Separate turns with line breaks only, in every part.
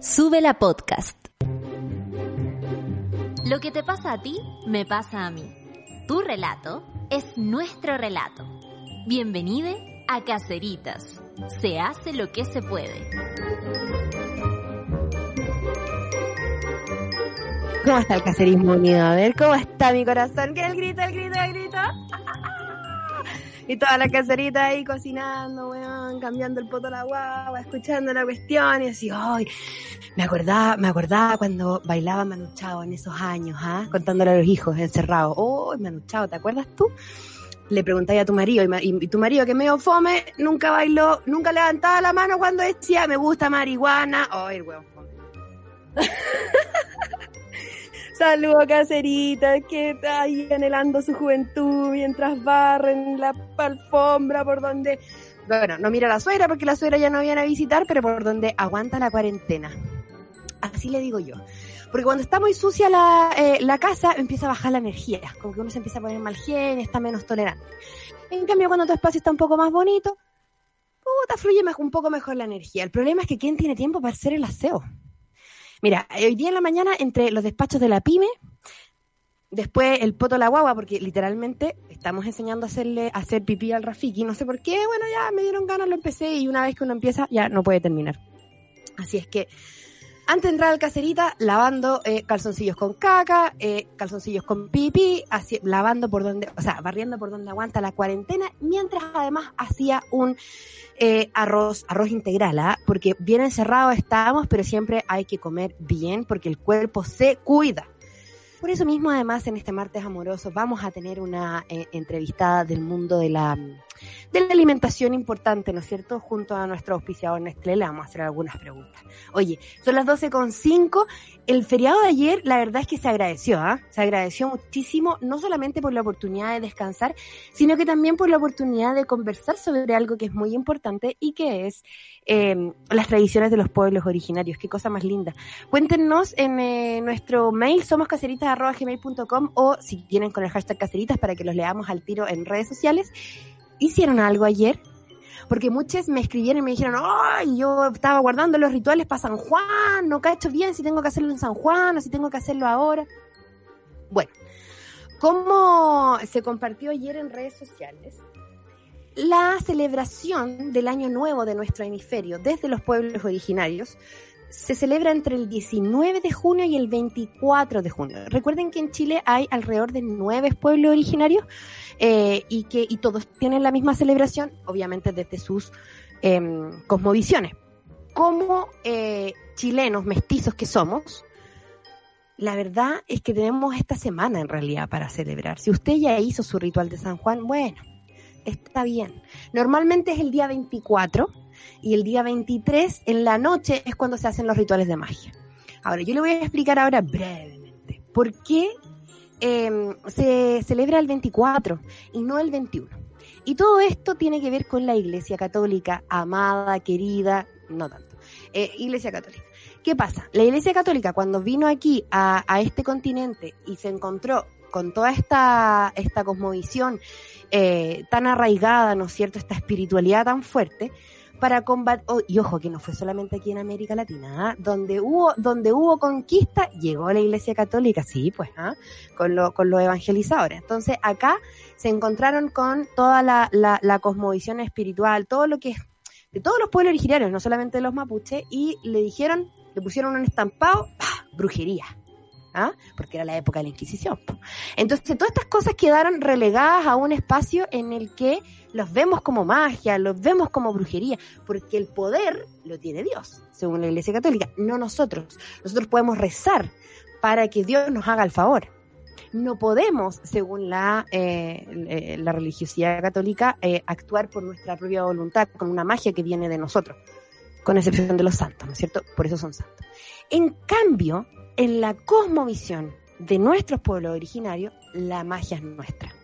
Sube la podcast. Lo que te pasa a ti, me pasa a mí. Tu relato es nuestro relato. Bienvenido a Caceritas. Se hace lo que se puede.
¿Cómo está el cacerismo unido? A ver, ¿cómo está mi corazón? Que el grito, el grito, el grito. Y toda la cacerita ahí cocinando, weón, cambiando el poto a la guagua, escuchando la cuestión y así, ay, me acordaba, me acordaba cuando bailaba Manu Chao en esos años, ¿ah? Contándole a los hijos encerrados. Oh, Manu Chao, ¿te acuerdas tú? Le preguntáis a tu marido, y, tu marido que medio fome, nunca bailó, nunca levantaba la mano cuando decía, me gusta marihuana. Ay, weón, fome. Saludos cacerita, que está ahí anhelando su juventud mientras barren la alfombra por donde, bueno, no mira a la suegra porque la suegra ya no viene a visitar, pero por donde aguanta la cuarentena. Así le digo yo. Porque cuando está muy sucia la, eh, la casa, empieza a bajar la energía. Como que uno se empieza a poner mal gen, está menos tolerante. En cambio, cuando tu espacio está un poco más bonito, puta, fluye un poco mejor la energía. El problema es que ¿quién tiene tiempo para hacer el aseo? Mira, hoy día en la mañana, entre los despachos de la pyme, después el poto la guagua, porque literalmente estamos enseñando a hacerle hacer pipí al Rafiki, no sé por qué, bueno, ya me dieron ganas, lo empecé y una vez que uno empieza ya no puede terminar. Así es que antes de entrar al cacerita, lavando eh, calzoncillos con caca, eh, calzoncillos con pipí, así, lavando por donde, o sea, barriendo por donde aguanta la cuarentena, mientras además hacía un eh, arroz, arroz integral, ¿ah? porque bien encerrados estamos, pero siempre hay que comer bien porque el cuerpo se cuida. Por eso mismo, además, en este martes amoroso vamos a tener una eh, entrevistada del mundo de la, de la alimentación importante, ¿no es cierto? Junto a nuestro auspiciador Nestlé le vamos a hacer algunas preguntas. Oye, son las 12.05. El feriado de ayer, la verdad es que se agradeció, ¿ah? Se agradeció muchísimo, no solamente por la oportunidad de descansar, sino que también por la oportunidad de conversar sobre algo que es muy importante y que es eh, las tradiciones de los pueblos originarios. Qué cosa más linda. Cuéntenos en eh, nuestro mail, somoscaceritas.gmail.com o si tienen con el hashtag caseritas para que los leamos al tiro en redes sociales. ¿Hicieron algo ayer? Porque muchos me escribieron y me dijeron, ay, yo estaba guardando los rituales para San Juan, no cacho bien si tengo que hacerlo en San Juan o si tengo que hacerlo ahora. Bueno, como se compartió ayer en redes sociales, la celebración del Año Nuevo de nuestro hemisferio desde los pueblos originarios se celebra entre el 19 de junio y el 24 de junio. Recuerden que en Chile hay alrededor de nueve pueblos originarios eh, y que y todos tienen la misma celebración, obviamente desde sus eh, cosmovisiones. Como eh, chilenos mestizos que somos, la verdad es que tenemos esta semana en realidad para celebrar. Si usted ya hizo su ritual de San Juan, bueno, está bien. Normalmente es el día 24 y el día 23 en la noche es cuando se hacen los rituales de magia. Ahora, yo le voy a explicar ahora brevemente por qué eh, se celebra el 24 y no el 21. Y todo esto tiene que ver con la Iglesia Católica, amada, querida, no tanto, eh, Iglesia Católica. ¿Qué pasa? La Iglesia Católica cuando vino aquí a, a este continente y se encontró con toda esta, esta cosmovisión eh, tan arraigada, ¿no es cierto?, esta espiritualidad tan fuerte, para combatir, oh, y ojo que no fue solamente aquí en América Latina, ¿ah? donde hubo, donde hubo conquista, llegó la Iglesia Católica, sí, pues, ¿ah? con, lo, con los evangelizadores. Entonces acá se encontraron con toda la, la, la cosmovisión espiritual, todo lo que es de todos los pueblos originarios, no solamente de los mapuches, y le dijeron, le pusieron un estampado, brujería. ¿Ah? porque era la época de la Inquisición. Entonces, todas estas cosas quedaron relegadas a un espacio en el que los vemos como magia, los vemos como brujería, porque el poder lo tiene Dios, según la Iglesia Católica, no nosotros. Nosotros podemos rezar para que Dios nos haga el favor. No podemos, según la, eh, la religiosidad católica, eh, actuar por nuestra propia voluntad, con una magia que viene de nosotros con excepción de los santos, ¿no es cierto? Por eso son santos. En cambio, en la cosmovisión de nuestros pueblos originarios, la magia es nuestra.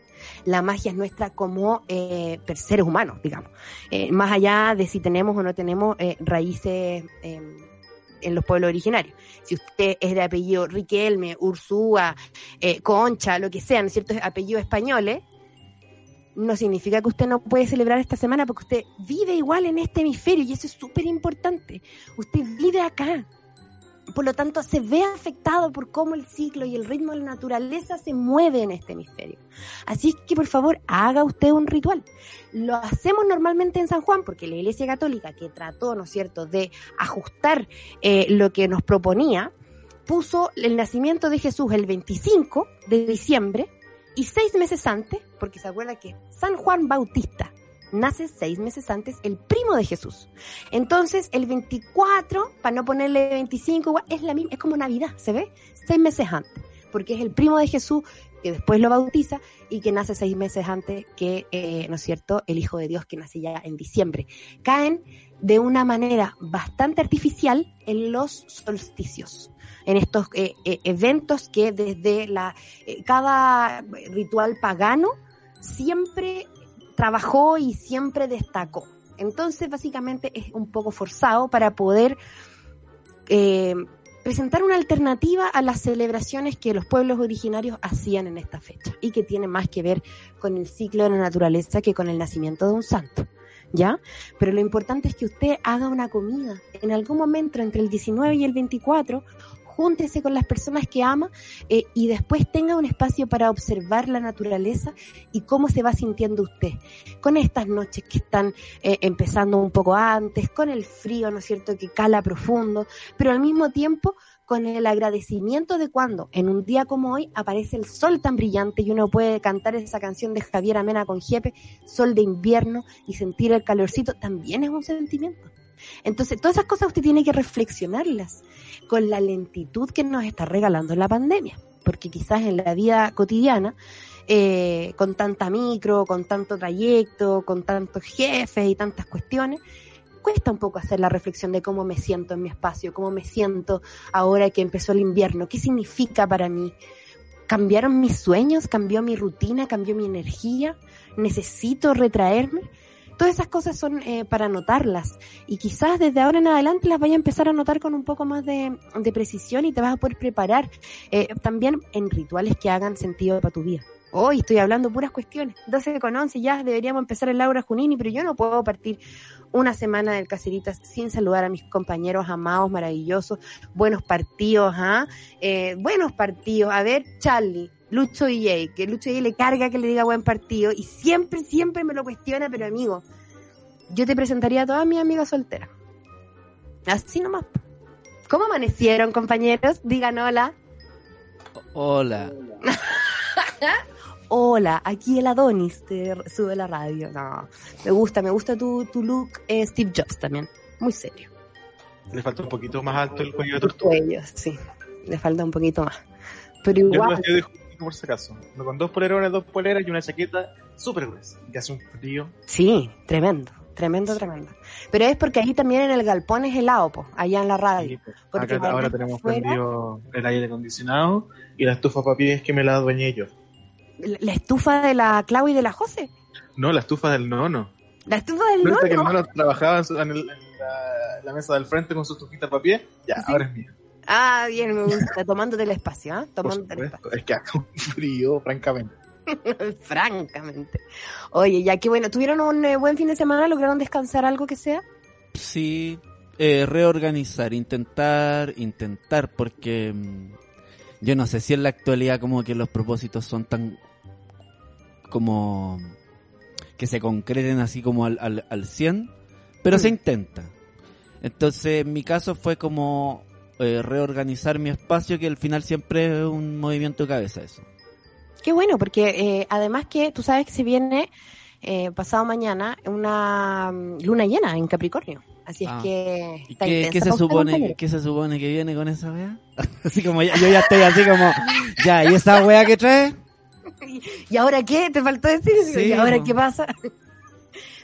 La magia es nuestra como eh, seres humanos, digamos. Eh, más allá de si tenemos o no tenemos eh, raíces em, en los pueblos originarios. Si usted es de apellido Riquelme, Ursúa, Concha, lo que sea, ¿no es cierto? Apellidos españoles, no significa que usted no puede celebrar esta semana porque usted vive igual en este hemisferio y eso es súper importante. Usted vive acá. Por lo tanto, se ve afectado por cómo el ciclo y el ritmo de la naturaleza se mueve en este hemisferio. Así que, por favor, haga usted un ritual. Lo hacemos normalmente en San Juan porque la Iglesia Católica, que trató, ¿no es cierto?, de ajustar eh, lo que nos proponía, puso el nacimiento de Jesús el 25 de diciembre y seis meses antes, porque se acuerda que San Juan Bautista nace seis meses antes el primo de Jesús. Entonces, el 24, para no ponerle 25, es, la misma, es como Navidad, ¿se ve? Seis meses antes, porque es el primo de Jesús que después lo bautiza y que nace seis meses antes que, eh, ¿no es cierto?, el Hijo de Dios que nace ya en diciembre. Caen de una manera bastante artificial en los solsticios en estos eh, eh, eventos que desde la cada ritual pagano siempre trabajó y siempre destacó. Entonces, básicamente es un poco forzado para poder eh, presentar una alternativa a las celebraciones que los pueblos originarios hacían en esta fecha y que tiene más que ver con el ciclo de la naturaleza que con el nacimiento de un santo. ¿Ya? Pero lo importante es que usted haga una comida en algún momento entre el 19 y el 24 júntese con las personas que ama eh, y después tenga un espacio para observar la naturaleza y cómo se va sintiendo usted. Con estas noches que están eh, empezando un poco antes, con el frío, ¿no es cierto?, que cala profundo, pero al mismo tiempo con el agradecimiento de cuando en un día como hoy aparece el sol tan brillante y uno puede cantar esa canción de Javier Amena con Jepe, Sol de invierno y sentir el calorcito, también es un sentimiento. Entonces, todas esas cosas usted tiene que reflexionarlas con la lentitud que nos está regalando la pandemia, porque quizás en la vida cotidiana, eh, con tanta micro, con tanto trayecto, con tantos jefes y tantas cuestiones, cuesta un poco hacer la reflexión de cómo me siento en mi espacio, cómo me siento ahora que empezó el invierno, qué significa para mí. ¿Cambiaron mis sueños? ¿Cambió mi rutina? ¿Cambió mi energía? ¿Necesito retraerme? Todas esas cosas son eh, para notarlas y quizás desde ahora en adelante las vaya a empezar a notar con un poco más de, precisión y te vas a poder preparar eh, también en rituales que hagan sentido para tu vida. Hoy estoy hablando puras cuestiones. 12 con 11 ya deberíamos empezar el Laura Junini, pero yo no puedo partir una semana del Caseritas sin saludar a mis compañeros amados, maravillosos, buenos partidos, ¿ah? Eh, buenos partidos. A ver, Charlie, Lucho DJ, que Lucho DJ le carga que le diga buen partido y siempre, siempre me lo cuestiona, pero amigo, yo te presentaría a todas mis amigas solteras. Así nomás. ¿Cómo amanecieron, compañeros? Digan hola.
Hola.
hola, aquí el Adonis te sube la radio. No, me gusta, me gusta tu, tu look eh, Steve Jobs también. Muy serio.
Le falta un poquito más alto el cuello de
tortuga. Cuello, sí. Le falta un poquito más. Pero igual
por si acaso. Con dos polerones, dos poleras y una chaqueta súper gruesa. Que hace un frío.
Sí, tremendo. Tremendo, tremendo. Pero es porque ahí también en el galpón es helado, po, allá en la radio.
porque ahora tenemos prendido el aire acondicionado y la estufa papi es que me la adueñé yo.
¿La estufa de la Clau y de la José?
No, la estufa del nono.
¿La estufa del nono?
que el nono trabajaba en, la, mesa del frente con su estufita papi, ya, ahora es mía.
Ah, bien, me gusta. Tomándote el espacio, ¿ah? Tomándote el espacio.
Es que hace un frío, francamente.
francamente. Oye, ya que bueno, ¿tuvieron un eh, buen fin de semana? ¿Lograron descansar algo que sea?
Sí, eh, reorganizar, intentar, intentar, porque mm, yo no sé si en la actualidad como que los propósitos son tan como que se concreten así como al, al, al 100, pero se mm. intenta. Entonces, en mi caso fue como eh, reorganizar mi espacio, que al final siempre es un movimiento de cabeza eso.
Qué bueno, porque eh, además que tú sabes que se viene eh, pasado mañana una mm, luna llena en Capricornio. Así es ah. que...
¿Qué, se supone, ¿Qué se supone que viene con esa wea? así como yo ya estoy así como, ya, ¿y esa wea que trae?
¿Y ahora qué? ¿Te faltó decir? ¿Y ahora qué pasa?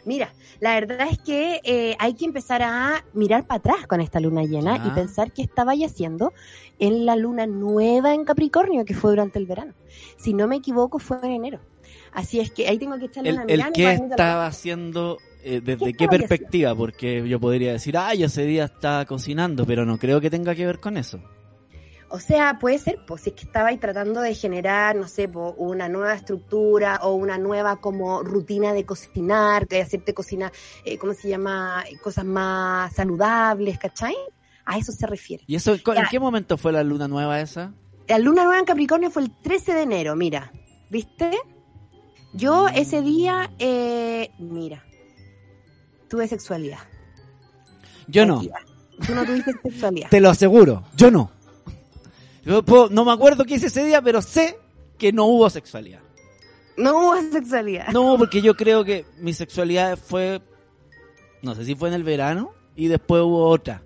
Mira, la verdad es que eh, hay que empezar a mirar para atrás con esta luna llena y pensar qué estaba haciendo en la luna nueva en Capricornio, que fue durante el verano. Si no me equivoco, fue en enero. Así es que ahí tengo que echarle
El,
una
el
mirada.
qué
para venir de
estaba haciendo, eh, desde
¿Qué
qué perspectiva, porque yo podría decir, ay, ese día estaba cocinando, pero no creo que tenga que ver con eso.
O sea, puede ser, pues, si es que estaba ahí tratando de generar, no sé, po, una nueva estructura o una nueva como rutina de cocinar, de hacerte cocina, eh, ¿cómo se llama? Cosas más saludables, ¿cachai? A eso se refiere.
¿Y eso en qué momento fue la luna nueva esa?
La luna nueva en Capricornio fue el 13 de enero, mira, ¿viste? Yo ese día, eh, mira, tuve sexualidad.
Yo no.
Tú no tuviste sexualidad.
te lo aseguro, yo no. Yo puedo- no me acuerdo qué hice ese día, pero sé que no hubo sexualidad.
No hubo sexualidad.
No, porque yo creo que mi sexualidad fue, no sé si fue en el verano y después hubo otra.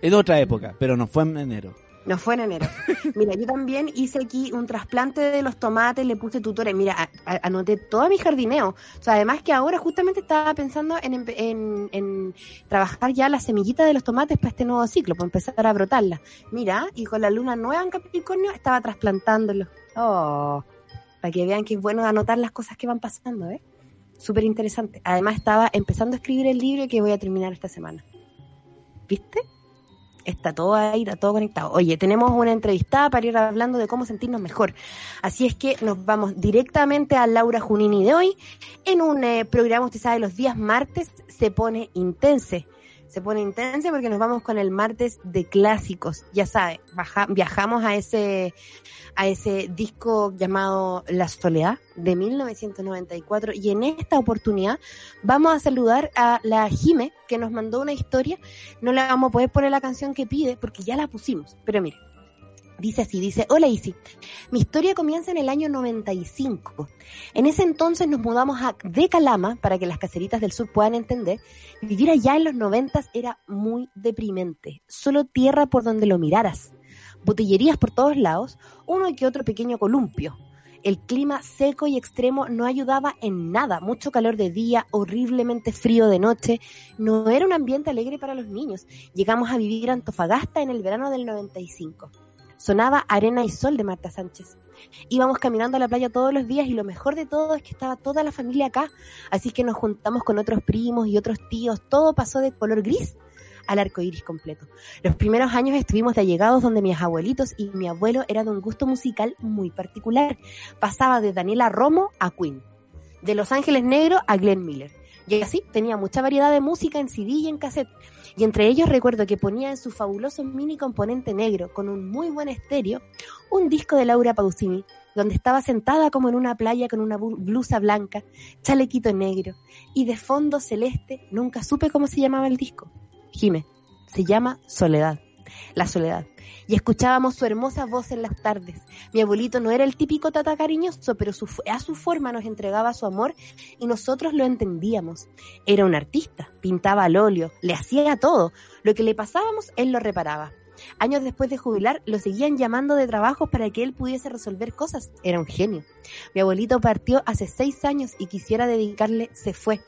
En otra época, pero no fue en enero.
No fue en enero. Mira, yo también hice aquí un trasplante de los tomates, le puse tutores. Mira, a- a- anoté todo mi jardineo. O sea, además que ahora justamente estaba pensando en, en, en trabajar ya las semillitas de los tomates para este nuevo ciclo, para empezar a brotarlas. Mira, y con la luna nueva en Capricornio estaba trasplantándolos. Oh, para que vean que es bueno anotar las cosas que van pasando, ¿eh? Súper interesante. Además estaba empezando a escribir el libro que voy a terminar esta semana. ¿Viste? Está todo ahí, está todo conectado. Oye, tenemos una entrevistada para ir hablando de cómo sentirnos mejor. Así es que nos vamos directamente a Laura Junini de hoy. En un eh, programa, usted sabe, los días martes se pone intense. Se pone intense porque nos vamos con el martes de clásicos. Ya sabe, viajamos a ese, a ese disco llamado La Soledad de 1994 y en esta oportunidad vamos a saludar a la Jime que nos mandó una historia no le vamos a poder poner la canción que pide porque ya la pusimos. Pero mire, dice así, dice, hola Isi, mi historia comienza en el año 95. En ese entonces nos mudamos a de Calama, para que las caseritas del sur puedan entender. Vivir allá en los 90 era muy deprimente, solo tierra por donde lo miraras, botillerías por todos lados, uno que otro pequeño columpio. El clima seco y extremo no ayudaba en nada, mucho calor de día, horriblemente frío de noche, no era un ambiente alegre para los niños. Llegamos a vivir a Antofagasta en el verano del 95. Sonaba Arena y Sol de Marta Sánchez. Íbamos caminando a la playa todos los días y lo mejor de todo es que estaba toda la familia acá, así que nos juntamos con otros primos y otros tíos, todo pasó de color gris al arco iris completo. Los primeros años estuvimos de allegados donde mis abuelitos y mi abuelo eran de un gusto musical muy particular. Pasaba de Daniela Romo a Queen, de Los Ángeles Negros a Glenn Miller. Y así tenía mucha variedad de música en CD y en cassette. Y entre ellos recuerdo que ponía en su fabuloso mini componente negro, con un muy buen estéreo, un disco de Laura Pausini, donde estaba sentada como en una playa con una blusa blanca, chalequito negro, y de fondo celeste, nunca supe cómo se llamaba el disco. Jime, se llama Soledad, la soledad. Y escuchábamos su hermosa voz en las tardes. Mi abuelito no era el típico tata cariñoso, pero su, a su forma nos entregaba su amor y nosotros lo entendíamos. Era un artista, pintaba al óleo, le hacía todo. Lo que le pasábamos, él lo reparaba. Años después de jubilar, lo seguían llamando de trabajos para que él pudiese resolver cosas. Era un genio. Mi abuelito partió hace seis años y quisiera dedicarle Se fue.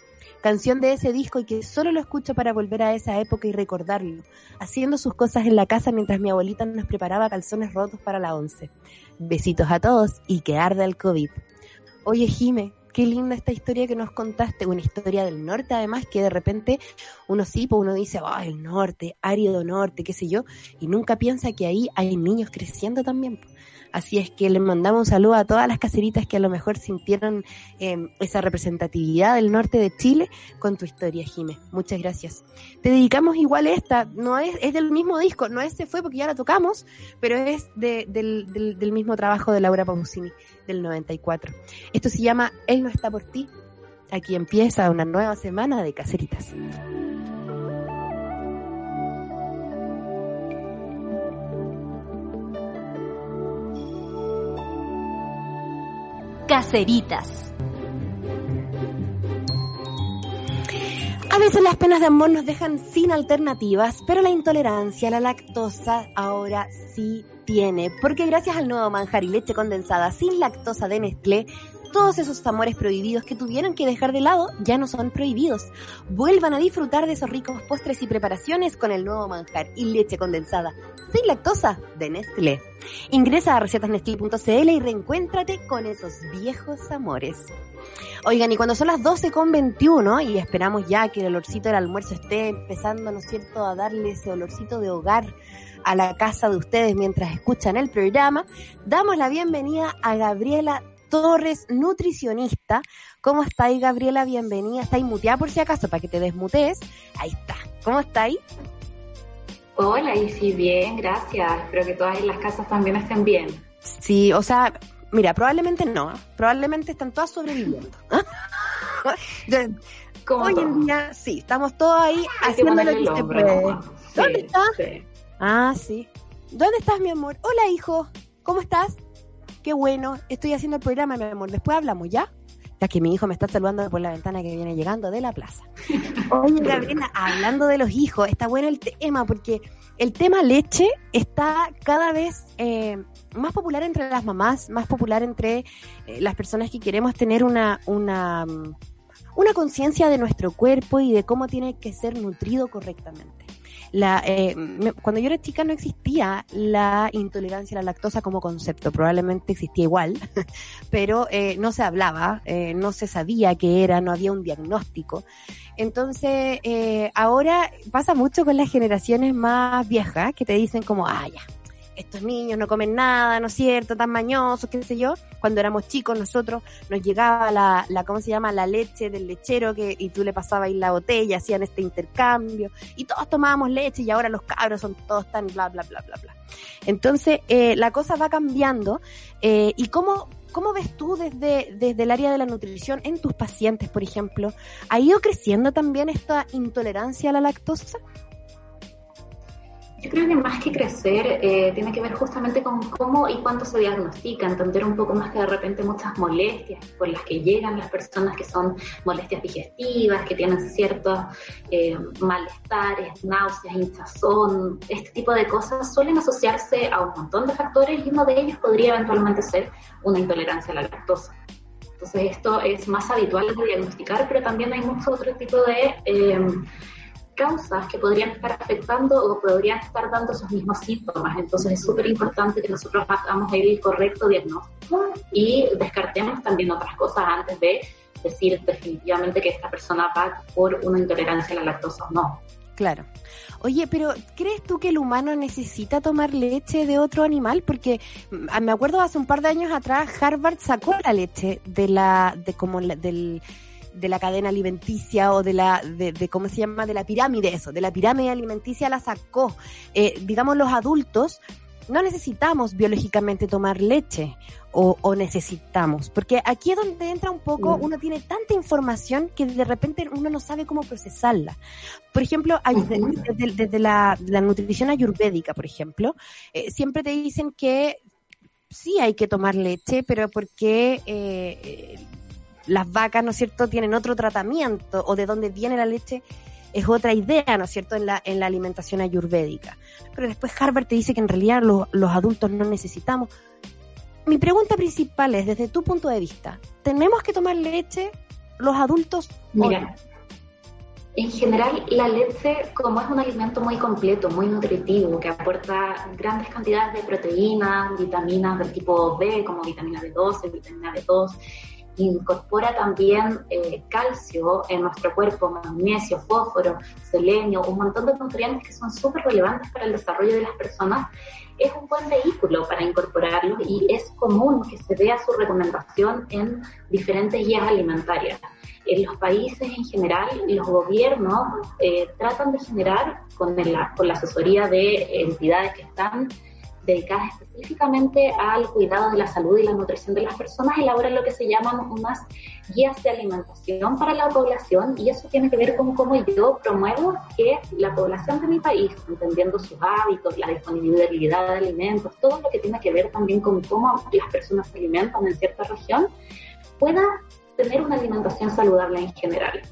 Canción de ese disco y que solo lo escucho para volver a esa época y recordarlo. Haciendo sus cosas en la casa mientras mi abuelita nos preparaba calzones rotos para la once. Besitos a todos y que arda el COVID. Oye, Jime, qué linda esta historia que nos contaste, una historia del norte además, que de repente uno sí, pues uno dice, oh, el norte, árido norte, qué sé yo, y nunca piensa que ahí hay niños creciendo también. Así es que les mandamos un saludo a todas las caseritas que a lo mejor sintieron eh, esa representatividad del norte de Chile con tu historia, Jime. Muchas gracias. Te dedicamos igual esta, no es, es del mismo disco, no es Se Fue porque ya la tocamos, pero es de- del, del- del mismo trabajo de Laura Pausini del 94. Esto se llama Él no está por ti. Aquí empieza una nueva semana de caseritas.
Caseritas.
A veces las penas de amor nos dejan sin alternativas, pero la intolerancia a la lactosa ahora sí tiene, porque gracias al nuevo manjar y leche condensada sin lactosa de Nestlé, todos esos amores prohibidos que tuvieron que dejar de lado ya no son prohibidos. Vuelvan a disfrutar de esos ricos postres y preparaciones con el nuevo manjar y leche condensada sin lactosa de Nestlé. Ingresa a recetasnestlé.cl y reencuéntrate con esos viejos amores. Oigan, y cuando son las 12 con 21 y esperamos ya que el olorcito del almuerzo esté empezando, ¿no es cierto?, a darle ese olorcito de hogar a la casa de ustedes mientras escuchan el programa, damos la bienvenida a Gabriela Torres, nutricionista. ¿Cómo está ahí, Gabriela? Bienvenida. ¿Está ahí muteada por si acaso para que te desmutees? Ahí está. ¿Cómo está ahí?
Hola, y sí, bien, gracias. Espero que todas las casas también estén bien.
Sí, o sea, mira, probablemente no. Probablemente están todas sobreviviendo. Hoy en día, sí, estamos todos ahí haciendo lo que se puede. ¿Dónde estás? Ah, sí. ¿Dónde estás, mi amor? Hola, hijo. ¿Cómo estás? Qué bueno. Estoy haciendo el programa, mi amor. Después hablamos, ¿ya? Ya que mi hijo me está saludando por la ventana que viene llegando de la plaza. Oye, Gabriela, hablando de los hijos, está bueno el tema porque el tema leche está cada vez eh, más popular entre las mamás, más popular entre eh, las personas que queremos tener una, una, mm, una conciencia de nuestro cuerpo y de cómo tiene que ser nutrido correctamente. La, eh, cuando yo era chica no existía la intolerancia a la lactosa como concepto, probablemente existía igual, pero eh, no se hablaba, eh, no se sabía qué era, no había un diagnóstico. Entonces, eh, ahora pasa mucho con las generaciones más viejas que te dicen como, ah, ya, estos niños no comen nada, ¿no es cierto? Tan mañosos, qué sé yo. Cuando éramos chicos nosotros nos llegaba la, la ¿cómo se llama? La leche del lechero que, y tú le pasabas ahí la botella, hacían este intercambio y todos tomábamos leche y ahora los cabros son todos tan bla, bla, bla, bla, bla. Entonces, eh, la cosa va cambiando eh, y cómo, ¿Cómo ves tú desde, desde el área de la nutrición en tus pacientes, por ejemplo? ¿Ha ido creciendo también esta intolerancia a la lactosa?
Yo creo que más que crecer eh, tiene que ver justamente con cómo y cuánto se diagnostica, entender un poco más que de repente muchas molestias por las que llegan las personas que son molestias digestivas, que tienen ciertos eh, malestares, náuseas, hinchazón, este tipo de cosas suelen asociarse a un montón de factores y uno de ellos podría eventualmente ser una intolerancia a la lactosa. Entonces esto es más habitual de diagnosticar, pero también hay mucho otro tipo de... Eh, causas que podrían estar afectando o podrían estar dando esos mismos síntomas. Entonces es súper importante que nosotros hagamos el correcto diagnóstico y descartemos también otras cosas antes de decir definitivamente que esta persona va por una intolerancia a la lactosa o no.
Claro. Oye, pero ¿crees tú que el humano necesita tomar leche de otro animal? Porque mm, me acuerdo hace un par de años atrás Harvard sacó la leche de la de como del de la cadena alimenticia o de la, de, cómo se llama, de la pirámide, eso, de la pirámide alimenticia la sacó. Eh, digamos, los adultos no necesitamos biológicamente tomar leche o, necesitamos, porque aquí es donde entra un poco, uno tiene tanta información que de repente uno no sabe cómo procesarla. Por ejemplo, desde, la, nutrición ayurvédica, por ejemplo, eh, siempre te dicen que sí hay que tomar leche, pero porque eh, las vacas, ¿no es cierto?, tienen otro tratamiento o de dónde viene la leche es otra idea, ¿no es cierto?, en la, en la alimentación ayurvédica. Pero después Harvard te dice que en realidad los adultos no necesitamos. Mi pregunta principal es, desde tu punto de vista, ¿tenemos que tomar leche los adultos?
Mira, en general la leche, como es un alimento muy completo, muy nutritivo, que aporta grandes cantidades de proteínas, vitaminas del tipo B, como vitamina B12, vitamina B2, incorpora también eh, calcio en nuestro cuerpo, magnesio, fósforo, selenio, un montón de nutrientes que son súper relevantes para el desarrollo de las personas, es un buen vehículo para incorporarlos y es común que se vea su recomendación en diferentes guías alimentarias. En los países en general, los gobiernos eh, tratan de generar, con, con la asesoría de entidades que están dedicadas específicamente al cuidado de la salud y la nutrición de las personas, elaboran lo que se llaman unas guías de alimentación para la población y eso tiene que ver con cómo yo promuevo que la población de mi país, entendiendo sus hábitos, la disponibilidad de alimentos, todo lo que tiene que ver también con cómo las personas se alimentan en cierta región, pueda tener una alimentación saludable en general.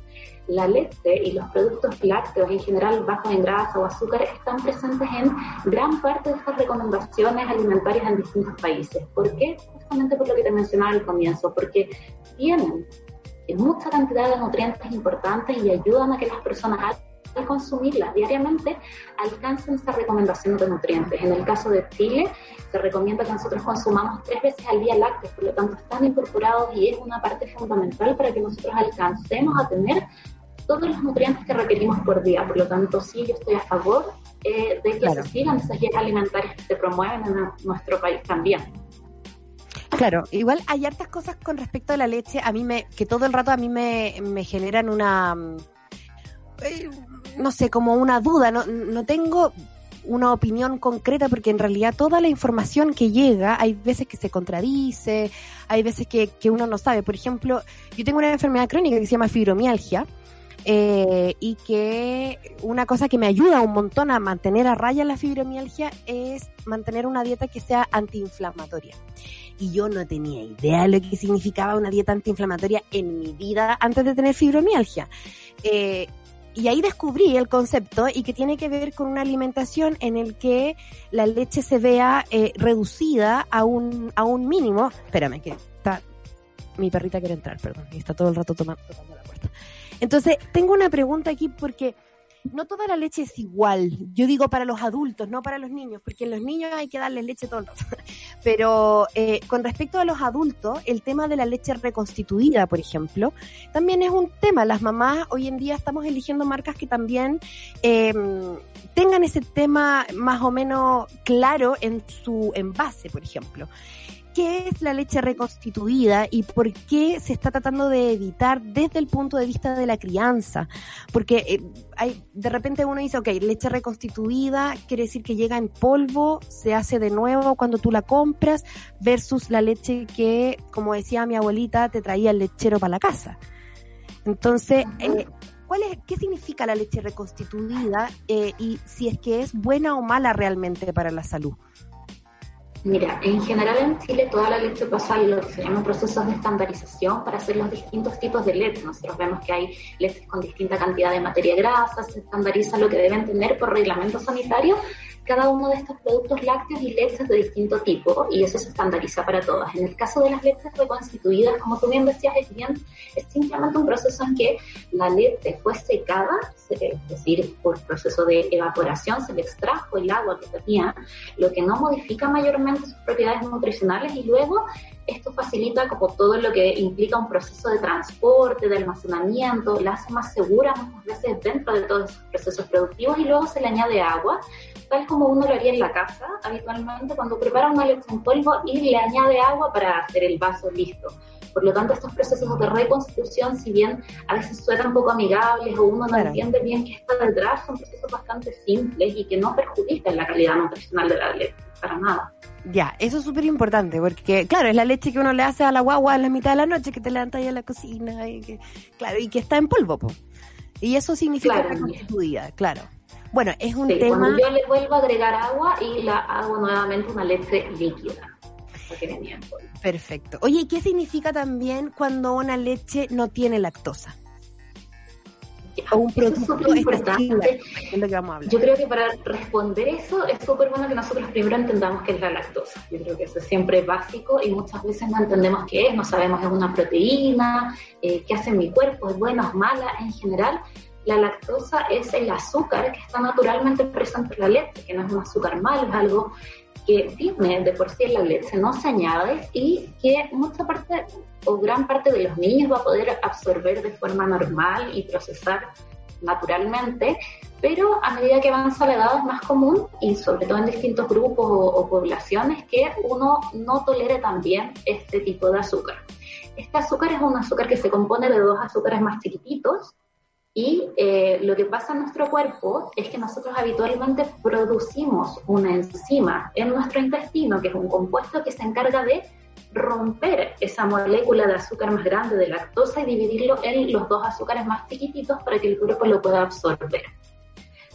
La leche y los productos lácteos en general bajos en grasa o azúcar están presentes en gran parte de estas recomendaciones alimentarias en distintos países. ¿Por qué? Justamente por lo que te mencionaba al comienzo, porque tienen mucha cantidad de nutrientes importantes y ayudan a que las personas al consumirlas diariamente alcancen esta recomendación de nutrientes. En el caso de Chile, se recomienda que nosotros consumamos tres veces al día lácteos, por lo tanto están incorporados y es una parte fundamental para que nosotros alcancemos a tener todos los nutrientes que requerimos por día. Por lo tanto, sí, yo estoy a favor eh, de que se sigan esas guías alimentarias que se promueven en nuestro país también.
Claro, igual hay hartas cosas con respecto a la leche, a mí me, que todo el rato a mí me, me generan una, eh, no sé, como una duda, no, no tengo una opinión concreta porque en realidad toda la información que llega hay veces que se contradice, hay veces que, que uno no sabe. Por ejemplo, yo tengo una enfermedad crónica que se llama fibromialgia eh, y que una cosa que me ayuda un montón a mantener a raya la fibromialgia es mantener una dieta que sea antiinflamatoria. Y yo no tenía idea de lo que significaba una dieta antiinflamatoria en mi vida antes de tener fibromialgia. Eh, y ahí descubrí el concepto y que tiene que ver con una alimentación en el que la leche se vea eh, reducida a un, a un mínimo. Espérame, que está, mi perrita quiere entrar, perdón, y está todo el rato tocando la puerta. Entonces, tengo una pregunta aquí porque no toda la leche es igual. Yo digo para los adultos, no para los niños, porque en los niños hay que darles leche todo el. Pero eh, con respecto a los adultos, el tema de la leche reconstituida, por ejemplo, también es un tema. Las mamás hoy en día estamos eligiendo marcas que también eh, tengan ese tema más o menos claro en su envase, por ejemplo qué es la leche reconstituida y por qué se está tratando de evitar desde el punto de vista de la crianza. Porque eh, hay, de repente uno dice, ok, leche reconstituida quiere decir que llega en polvo, se hace de nuevo cuando tú la compras, versus la leche que, como decía mi abuelita, te traía el lechero para la casa. Entonces, eh, ¿cuál es, ¿qué significa la leche reconstituida eh, y si es que es buena o mala realmente para la salud?
Mira, en general en Chile toda la leche pasa lo que procesos de estandarización para hacer los distintos tipos de leche. Nosotros vemos que hay leches con distinta cantidad de materia grasa, se estandariza lo que deben tener por reglamento sanitario cada uno de estos productos lácteos y leches de distinto tipo y eso se estandariza para todas. En el caso de las leches reconstituidas, como tú bien decías, bien, es simplemente un proceso en que la leche fue secada, es decir, por proceso de evaporación se le extrajo el agua que tenía, lo que no modifica mayormente sus propiedades nutricionales y luego esto facilita como todo lo que implica un proceso de transporte, de almacenamiento, la hace más segura muchas veces dentro de todos esos procesos productivos y luego se le añade agua tal como uno lo haría en la casa habitualmente cuando prepara una leche en polvo y le añade agua para hacer el vaso listo. Por lo tanto, estos procesos de reconstitución, si bien a veces suenan poco amigables o uno no entiende bien qué está detrás, son procesos bastante simples y que no perjudican la calidad nutricional de la leche, para nada.
Ya, eso es súper importante, porque claro, es la leche que uno le hace a la guagua a la mitad de la noche, que te levanta ahí a la cocina, y que, claro, y que está en polvo, Y eso significa reconstituida, claro. Bueno, es un tema...
Cuando yo le vuelvo a agregar agua y la hago nuevamente una leche líquida.
Perfecto. Oye, ¿qué significa también cuando una leche no tiene lactosa?
o un producto es importante. Es lo que vamos a hablar. Yo creo que para responder eso es súper bueno que nosotros primero entendamos qué es la lactosa. Yo creo que eso es siempre básico y muchas veces no entendemos qué es, no sabemos es una proteína, eh, qué hace en mi cuerpo, es buena, es mala en general la lactosa es el azúcar que está naturalmente presente en la leche, que no es un azúcar malo, es algo que tiene de por sí en la leche, no se añade y que mucha parte o gran parte de los niños va a poder absorber de forma normal y procesar naturalmente, pero a medida que avanza la es más común y sobre todo en distintos grupos o, o poblaciones que uno no tolere también este tipo de azúcar. Este azúcar es un azúcar que se compone de dos azúcares más chiquititos, y eh, lo que pasa en nuestro cuerpo es que nosotros habitualmente producimos una enzima en nuestro intestino, que es un compuesto que se encarga de romper esa molécula de azúcar más grande de lactosa y dividirlo en los dos azúcares más chiquititos para que el cuerpo lo pueda absorber.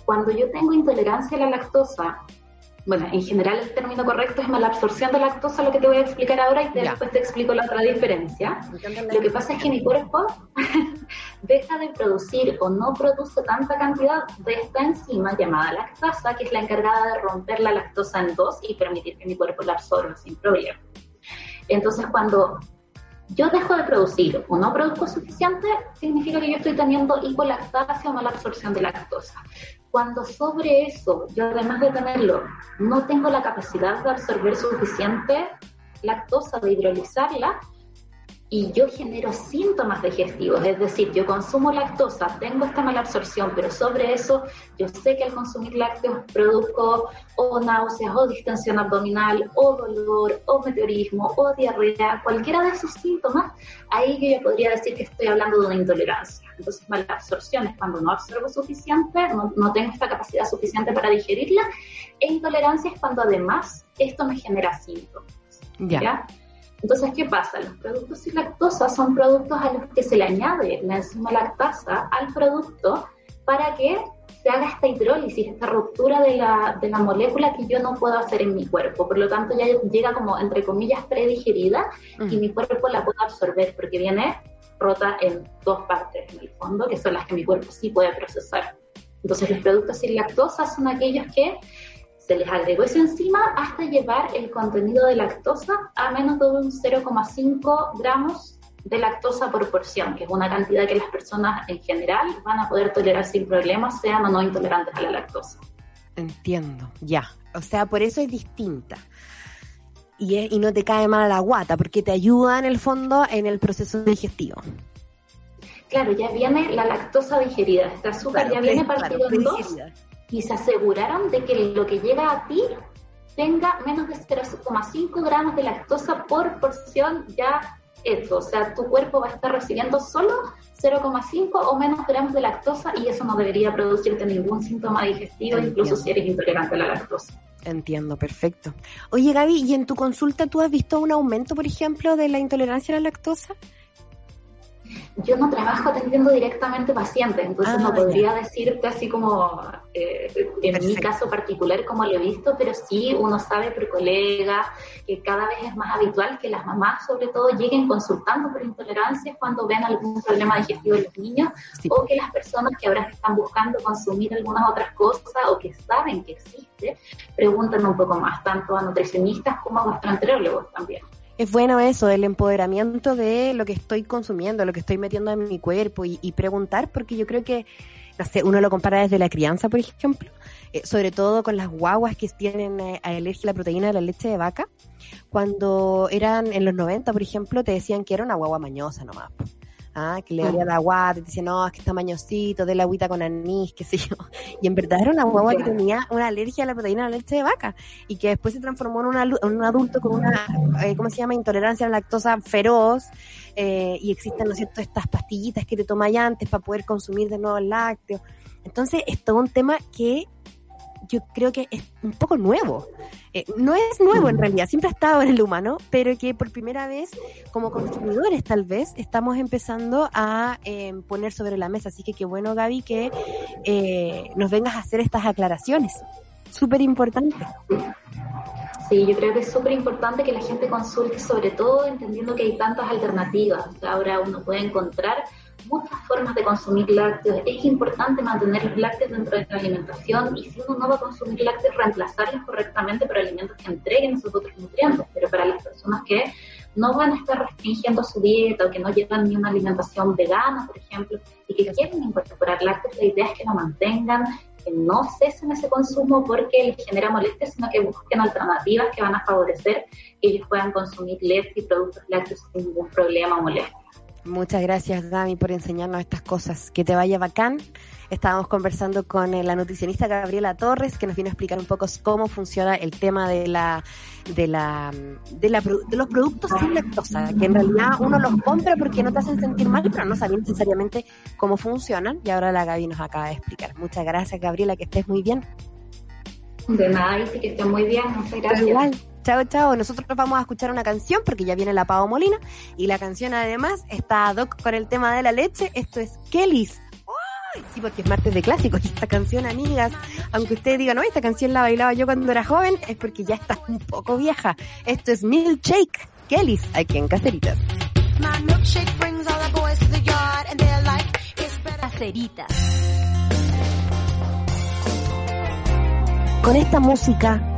Cuando yo tengo intolerancia a la lactosa bueno, en general el término correcto es malabsorción de lactosa, lo que te voy a explicar ahora y después te explico la otra diferencia. Lo que pasa es que mi cuerpo deja de producir o no produce tanta cantidad de esta enzima llamada lactasa, que es la encargada de romper la lactosa en dos y permitir que mi cuerpo la absorba sin problema. Entonces, cuando yo dejo de producir o no produzco suficiente, significa que yo estoy teniendo hipolilactasia o mala absorción de lactosa. Cuando sobre eso, yo además de tenerlo, no tengo la capacidad de absorber suficiente lactosa, de hidrolizarla, y yo genero síntomas digestivos, es decir, yo consumo lactosa, tengo esta mala absorción, pero sobre eso yo sé que al consumir lácteos produzco o náuseas, o distensión abdominal, o dolor, o meteorismo, o diarrea, cualquiera de esos síntomas, ahí yo podría decir que estoy hablando de una intolerancia. Entonces, mala absorción es cuando no absorbo suficiente, no, no tengo esta capacidad suficiente para digerirla, e intolerancia es cuando además esto me genera síntomas. ¿ya? Entonces, ¿qué pasa? Los productos sin lactosa son productos a los que se le añade la enzima lactasa al producto para que se haga esta hidrólisis, esta ruptura de la, de la molécula que yo no puedo hacer en mi cuerpo. Por lo tanto, ya llega como, entre comillas, predigerida y mi cuerpo la puede absorber porque viene rota en dos partes, en el fondo, que son las que mi cuerpo sí puede procesar. Entonces, los productos sin lactosa son aquellos que se les agregó esa enzima hasta llevar el contenido de lactosa a menos de un 0,5 gramos de lactosa por porción, que es una cantidad que las personas en general van a poder tolerar sin problemas, sean o no intolerantes a la lactosa.
Entiendo, ya. O sea, por eso es distinta. Y, y no te cae mal la guata, porque te ayuda en el fondo en el proceso digestivo.
Claro, ya viene la lactosa digerida, este azúcar ya viene partido en dos y se aseguraron de que lo que llega a ti tenga menos de 0,5 gramos de lactosa por porción ya hecho. O sea, tu cuerpo va a estar recibiendo solo 0,5 o menos gramos de lactosa y eso no debería producirte ningún síntoma digestivo, incluso si eres intolerante a la lactosa.
Entiendo, perfecto. Oye, Gaby, ¿y en tu consulta tú has visto un aumento, por ejemplo, de la intolerancia a la lactosa?
Yo no trabajo atendiendo directamente pacientes, entonces ah, no podría decirte así como eh, en mi caso particular como lo he visto, pero sí uno sabe por colega que cada vez es más habitual que las mamás sobre todo lleguen consultando por intolerancias cuando ven algún problema digestivo en los niños o que las personas que ahora están buscando consumir algunas otras cosas o que saben que existe, preguntan un poco más, tanto a nutricionistas como a gastroenterólogos también
es bueno eso, el empoderamiento de lo que estoy consumiendo, lo que estoy metiendo en mi cuerpo y, preguntar, porque yo creo que, no sé, uno lo compara desde la crianza, por ejemplo, eh, sobre todo con las guaguas que tienen eh, a la proteína de la leche de vaca. Cuando eran en los 90, por ejemplo, te decían que era una guagua mañosa nomás. ¿Ah? que le dolía la guata, y te decía, no, es que está mañosito, de la agüita con anís, qué sé yo. Y en verdad era una guagua que tenía una alergia a la proteína de la leche de vaca y que después se transformó en, un adulto con una, eh, ¿cómo se llama?, intolerancia a la lactosa feroz. Eh, y existen, ¿no es cierto?, estas pastillitas que te tomas antes para poder consumir de nuevo el lácteo. Entonces, es todo un tema que yo creo que es un poco nuevo. Eh, no es nuevo en realidad, siempre ha estado en el humano, pero que por primera vez, como consumidores tal vez, estamos empezando a eh, poner sobre la mesa. Así que qué bueno, Gaby, que eh, nos vengas a hacer estas aclaraciones. Súper importante.
Sí, yo creo que es súper importante que la gente consulte, sobre todo entendiendo que hay tantas alternativas. Ahora uno puede encontrar muchas formas de consumir lácteos. Es importante mantener los lácteos dentro de la alimentación y si uno no va a consumir lácteos, reemplazarlos correctamente por alimentos que entreguen esos otros nutrientes. Pero para las personas que no van a estar restringiendo su dieta o que no llevan ni una alimentación vegana, por ejemplo, y que quieren incorporar lácteos, la idea es que lo mantengan, que no cesen ese consumo porque les genera molestias, sino que busquen alternativas que van a favorecer que ellos puedan consumir leche y productos lácteos sin ningún problema o molestia.
Muchas gracias, Dami, por enseñarnos estas cosas. Que te vaya bacán. Estábamos conversando con eh, la nutricionista Gabriela Torres, que nos vino a explicar un poco cómo funciona el tema de la de la de, la, de los productos sin lactosa, que en realidad uno los compra porque no te hacen sentir mal, pero no saben necesariamente cómo funcionan. Y ahora la Gaby nos acaba de explicar. Muchas gracias, Gabriela, que estés muy bien.
De nada, y que estés muy bien. Muchas gracias.
Chao, chao. Nosotros vamos a escuchar una canción porque ya viene la Pavo Molina y la canción además está doc con el tema de la leche. Esto es Kelly's. Sí, porque es martes de clásicos y esta canción, amigas, aunque ustedes digan, no, esta canción la bailaba yo cuando era joven, es porque ya está un poco vieja. Esto es Milkshake, Kellys, aquí en Caceritas.
Caceritas.
Con esta música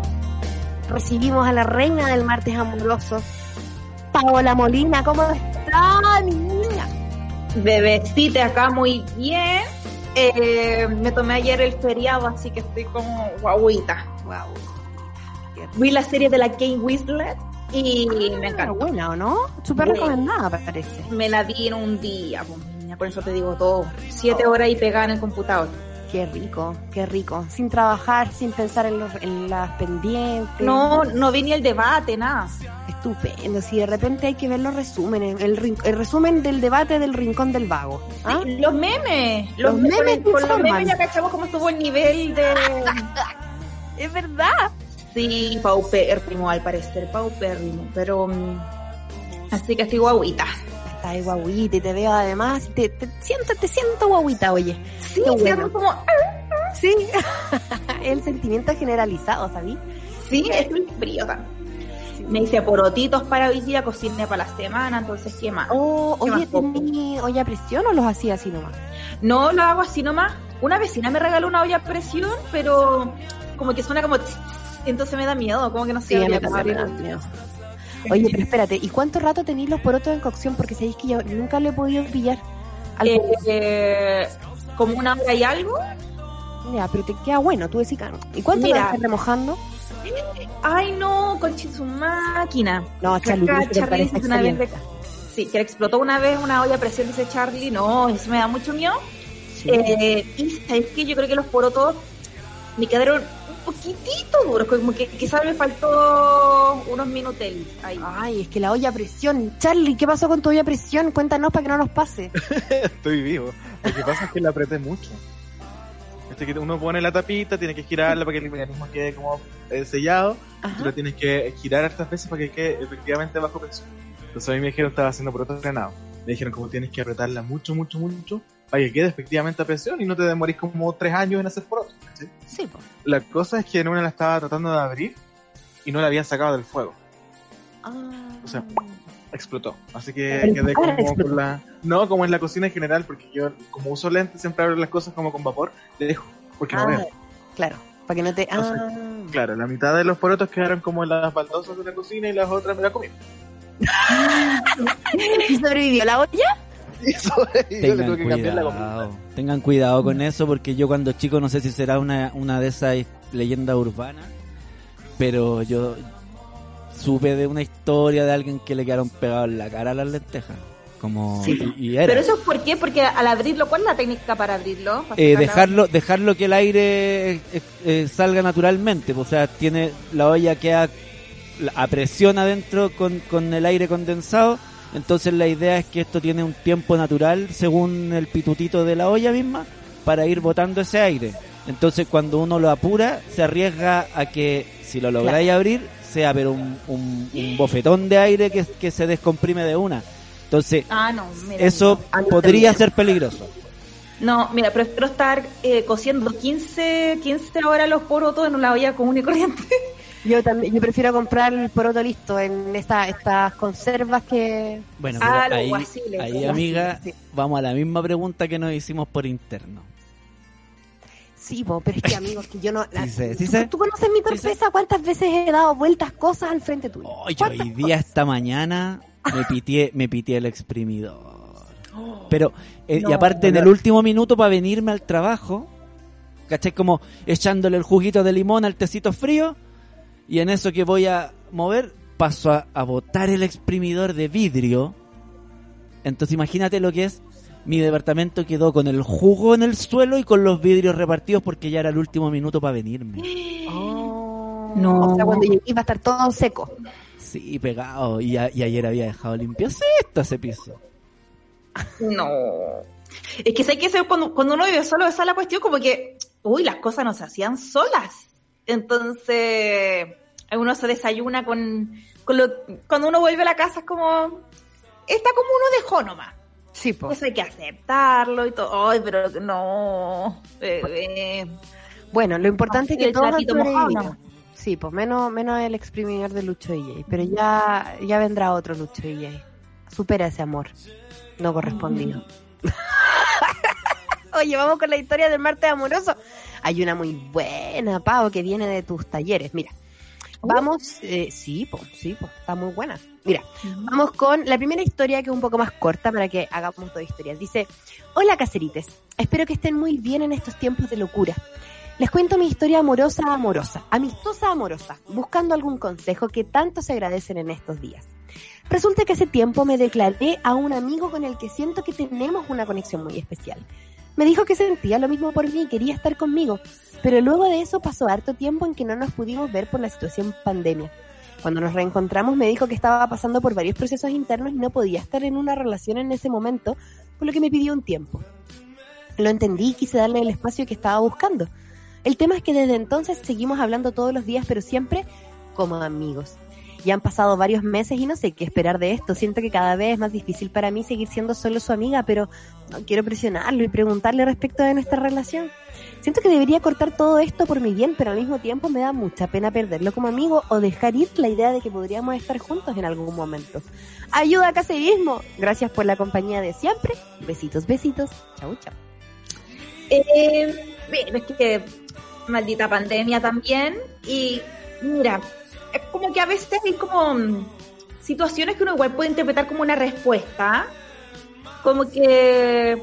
recibimos a la reina del martes amoroso, Paola Molina. ¿Cómo está, mi niña?
Bebecita acá muy bien. Eh, me tomé ayer el feriado, así que estoy como guaguita.
Wow.
Vi la serie de la Kate Winslet y me
Pero
encantó.
buena, ¿o no? Súper recomendada, parece.
Me la vi en un día, pues, niña, por eso te digo todo. Siete horas y pegada en el computador.
Qué rico, qué rico. Sin trabajar, sin pensar en, los, en las pendientes.
No, no vi ni el debate, nada.
Estupendo. Si de repente hay que ver los resúmenes. El, el resumen del debate del Rincón del Vago. ¿Ah?
Sí, Los memes.
Los
Los,
memes
los memes ya cachamos cómo estuvo el nivel de...
Es verdad.
Sí, paupérrimo al parecer, paupérrimo. Pero... mm, Así que estoy guaguita.
Está ahí guaguita y te veo además. Te, te siento, te siento guaguita, oye.
Sí,
Qué bueno.
como...
Sí. el sentimiento generalizado, ¿sabí?
Sí, es el frío también. Me hice porotitos para hoy día, cociné para la semana, entonces, ¿qué más?
Oh,
¿Qué
oye,
más poco?
¿tení olla a presión o los hacía así nomás?
No lo hago así nomás. Una vecina me regaló una olla a presión, pero como que suena como... Entonces me da miedo, como que no sé.
Sí, me
como
da miedo. Oye, pero espérate, ¿y cuánto rato tenéis los porotos en cocción? Porque sabéis que yo nunca le he podido pillar.
Eh, eh, como una hora y algo.
Ya, pero te queda bueno, tú decís, claro. ¿Y cuánto
Mira.
lo estás remojando?
Ay, no, conche su máquina.
No, Charlie,
Acá Charlie una vez de-. Sí, que explotó una vez una olla a presión, dice Charlie. No, eso me da mucho miedo.
Sí.
Eh, y sabes que yo creo que los porotos me quedaron poquitito duros, como que quizás me faltó unos minutelis ahí.
Ay, es que la olla a presión. Charlie, ¿qué pasó con tu olla a presión? Cuéntanos para que no nos pase.
Estoy vivo. Lo que pasa es que la apreté mucho. Este que uno pone la tapita, tiene que girarla para que el mecanismo quede como eh, sellado. Tú la tienes que girar hartas veces para que quede efectivamente bajo presión. Entonces a mí me dijeron que estaba haciendo porotos frenados. Me dijeron como tienes que apretarla mucho, mucho, mucho para que quede efectivamente a presión y no te demorís como tres años en hacer porotos. ¿cachai?
Sí, pues.
La cosa es que en una la estaba tratando de abrir y no la había sacado del fuego.
Ah.
O sea, explotó. Así que
Pero
quedé
¿por
como
explotó?
con la... No, como en la cocina en general, porque yo como uso lentes siempre abro las cosas como con vapor, le dejo, porque no
Ah,
veo.
claro, para que no te...
O sea,
Ah.
Claro, la mitad de los porotos quedaron como en las baldosas de la cocina y las otras me la comí.
¿Y sobrevivió la olla?
Y eso, y yo le
Tengan
tuve que cambiar la
cuidado.
comida.
Tengan cuidado con eso porque yo cuando chico no sé si será una, una de esas leyendas urbanas, pero yo supe de una historia de alguien que le quedaron pegados en la cara las lentejas. Como
Sí.
y, y era.
Pero eso es por qué, porque al abrirlo, ¿cuál es la técnica para abrirlo? Para
Eh, dejarlo dejarlo que el aire eh, eh, salga naturalmente o sea tiene la olla queda a presión adentro con, con el aire condensado entonces la idea es que esto tiene un tiempo natural según el pitutito de la olla misma para ir botando ese aire entonces cuando uno lo apura se arriesga a que si lo lográis abrir sea pero un, un- un bofetón de aire que, que se descomprime de una entonces
Ah, no, mira.
eso
A mí
podría
también.
ser peligroso
No, mira, prefiero estar eh, cociendo 15, 15 horas los porotos en una olla común y corriente.
Yo también, yo prefiero comprar el poroto listo en esta, estas conservas que...
Bueno, pero ahí,
guasiles,
ahí, amiga,
guasiles, sí.
vamos a la misma pregunta que nos hicimos por interno.
Sí, po, pero es que amigos, que yo no... la-
Sí sé, sí
¿tú,
sé.
tú conoces mi torpeza? ¿Cuántas veces he dado vueltas cosas al frente tuyo?
Oh, yo
¿Cuántas
hoy día, esta mañana, me pitié, me pitié el exprimidor. Pero, eh, y
No,
aparte, en el último minuto para venirme al trabajo, ¿cachai? Como echándole el juguito de limón al tecito frío, y en eso que voy a mover, paso a, a botar el exprimidor de vidrio. Entonces, imagínate lo que es. Mi departamento quedó con el jugo en el suelo y con los vidrios repartidos porque ya era el último minuto para venirme.
Oh.
No.
O sea, cuando llegué iba a estar todo seco.
Sí, pegado. Y, a- y ayer había dejado limpiecito ese piso.
No. Es que sé que cuando, cuando uno vive solo, esa es la cuestión, como que, uy, las cosas no se hacían solas. Entonces, uno se desayuna con, con lo, cuando uno vuelve a la casa es como, está como uno dejó nomás.
Sí, pues.
Eso hay que aceptarlo y todo. Ay, pero no. bebé.
Bueno, lo importante es que todos han. Sí, pues menos, menos el exprimidor de Lucho DJ. Pero ya, ya vendrá otro Lucho DJ. Supera ese amor no correspondido. Oye, vamos con la historia del martes amoroso. Hay una muy buena, Pau, que viene de tus talleres. Mira, vamos, eh, sí, pues, sí, pues, está muy buena. Mira, vamos con la primera historia que es un poco más corta para que hagamos dos historias. Dice, hola caserites, espero que estén muy bien en estos tiempos de locura. Les cuento mi historia amorosa, amorosa, amistosa, amorosa, buscando algún consejo que tanto se agradecen en estos días. Resulta que hace tiempo me declaré a un amigo con el que siento que tenemos una conexión muy especial. Me dijo que sentía lo mismo por mí y quería estar conmigo, pero luego de eso pasó harto tiempo en que no nos pudimos ver por la situación pandemia. Cuando nos reencontramos me dijo que estaba pasando por varios procesos internos y no podía estar en una relación en ese momento, por lo que me pidió un tiempo. Lo entendí y quise darle el espacio que estaba buscando. El tema es que desde entonces seguimos hablando todos los días, pero siempre como amigos. Ya han pasado varios meses y no sé qué esperar de esto. Siento que cada vez es más difícil para mí seguir siendo solo su amiga, pero no quiero presionarlo y preguntarle respecto de nuestra relación. Siento que debería cortar todo esto por mi bien, pero al mismo tiempo me da mucha pena perderlo como amigo o dejar ir la idea de que podríamos estar juntos en algún momento. Ayuda caserismo. Gracias por la compañía de siempre. Besitos, besitos. Chau, chau.
Eh, bien, es que maldita pandemia también. Y mira, es como que a veces hay como mm, situaciones que uno igual puede interpretar como una respuesta. Como que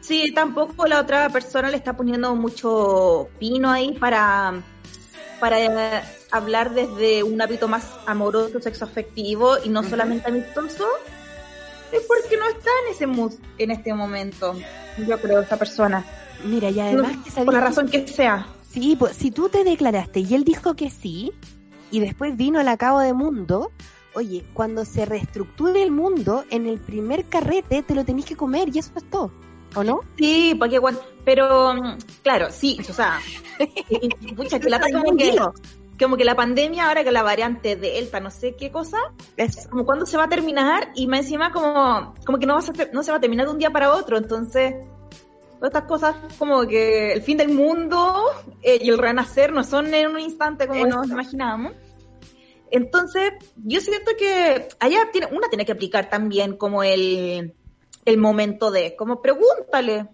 sí, tampoco la otra persona le está poniendo mucho pino ahí para, para hablar desde un hábito más amoroso, sexoafectivo y no solamente amistoso. Es porque no está en ese mood en este momento, yo creo, esa persona.
Mira, y además que
por la razón que sea.
Sí, pues si tú te declaraste y él dijo que sí, y después vino al acabo de mundo, oye, cuando se reestructure el mundo, en el primer carrete te lo tenés que comer y eso es todo, ¿o no?
Sí, porque cuando, pero mm, claro, sí, o sea, pucha, que lata como que, como que la pandemia ahora que la variante Delta, no sé qué cosa,
Eso.
como cuándo se va a terminar y más encima como, como que no, va a ser- no se va a terminar de un día para otro, entonces todas estas cosas como que el fin del mundo eh, y el renacer no son en un instante como
Eso.
nos imaginábamos. Entonces, yo siento que allá tiene, una tiene que aplicar también como el, el momento de, como pregúntale,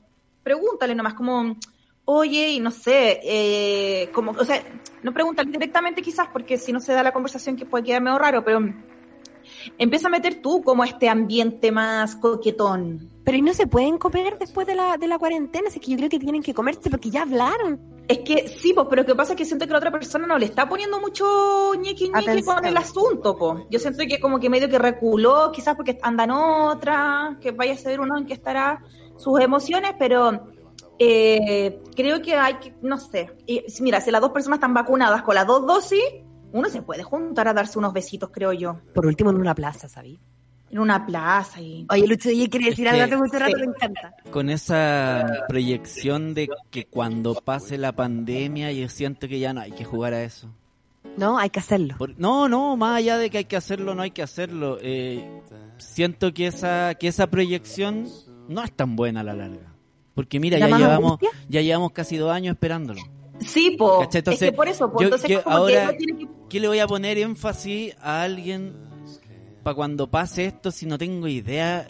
pregúntale nomás, como, oye, y no sé, eh, como, o sea, no pregúntale directamente quizás, porque si no se da la conversación que puede quedar medio raro, pero empieza a meter tú como este ambiente más coquetón.
Pero ¿y no se pueden comer después de la, de la cuarentena? Es que yo creo que tienen que comerse porque ya hablaron.
Es que sí, pues, pero lo que pasa es que siento que la otra persona no le está poniendo mucho ñequi ñequi con el asunto, po. Yo siento que como que medio que reculó, quizás porque anda en otra, que vaya a ser uno en que estará sus emociones, pero eh, creo que hay que, no sé, y, mira, si las dos personas están vacunadas con las dos dosis, uno se puede juntar a darse unos besitos, creo yo,
Por último en una plaza, ¿sabí?
en una plaza y...
Oye, Lucho, ¿y quiere decir algo hace mucho rato? Me encanta.
Con esa proyección de que cuando pase la pandemia yo siento que ya no hay que jugar a eso.
No, hay que hacerlo.
Por- no, no, más allá de que hay que hacerlo, no hay que hacerlo. Eh, siento que esa, que esa proyección no es tan buena a la larga. Porque mira,
¿Da
ya llevamos,
angustia?
ya llevamos casi dos años esperándolo.
Sí, po, es que por eso, po,
yo-
entonces
yo
como
ahora-
que tiene que
¿Qué le voy a poner énfasis a alguien para cuando pase esto si no tengo idea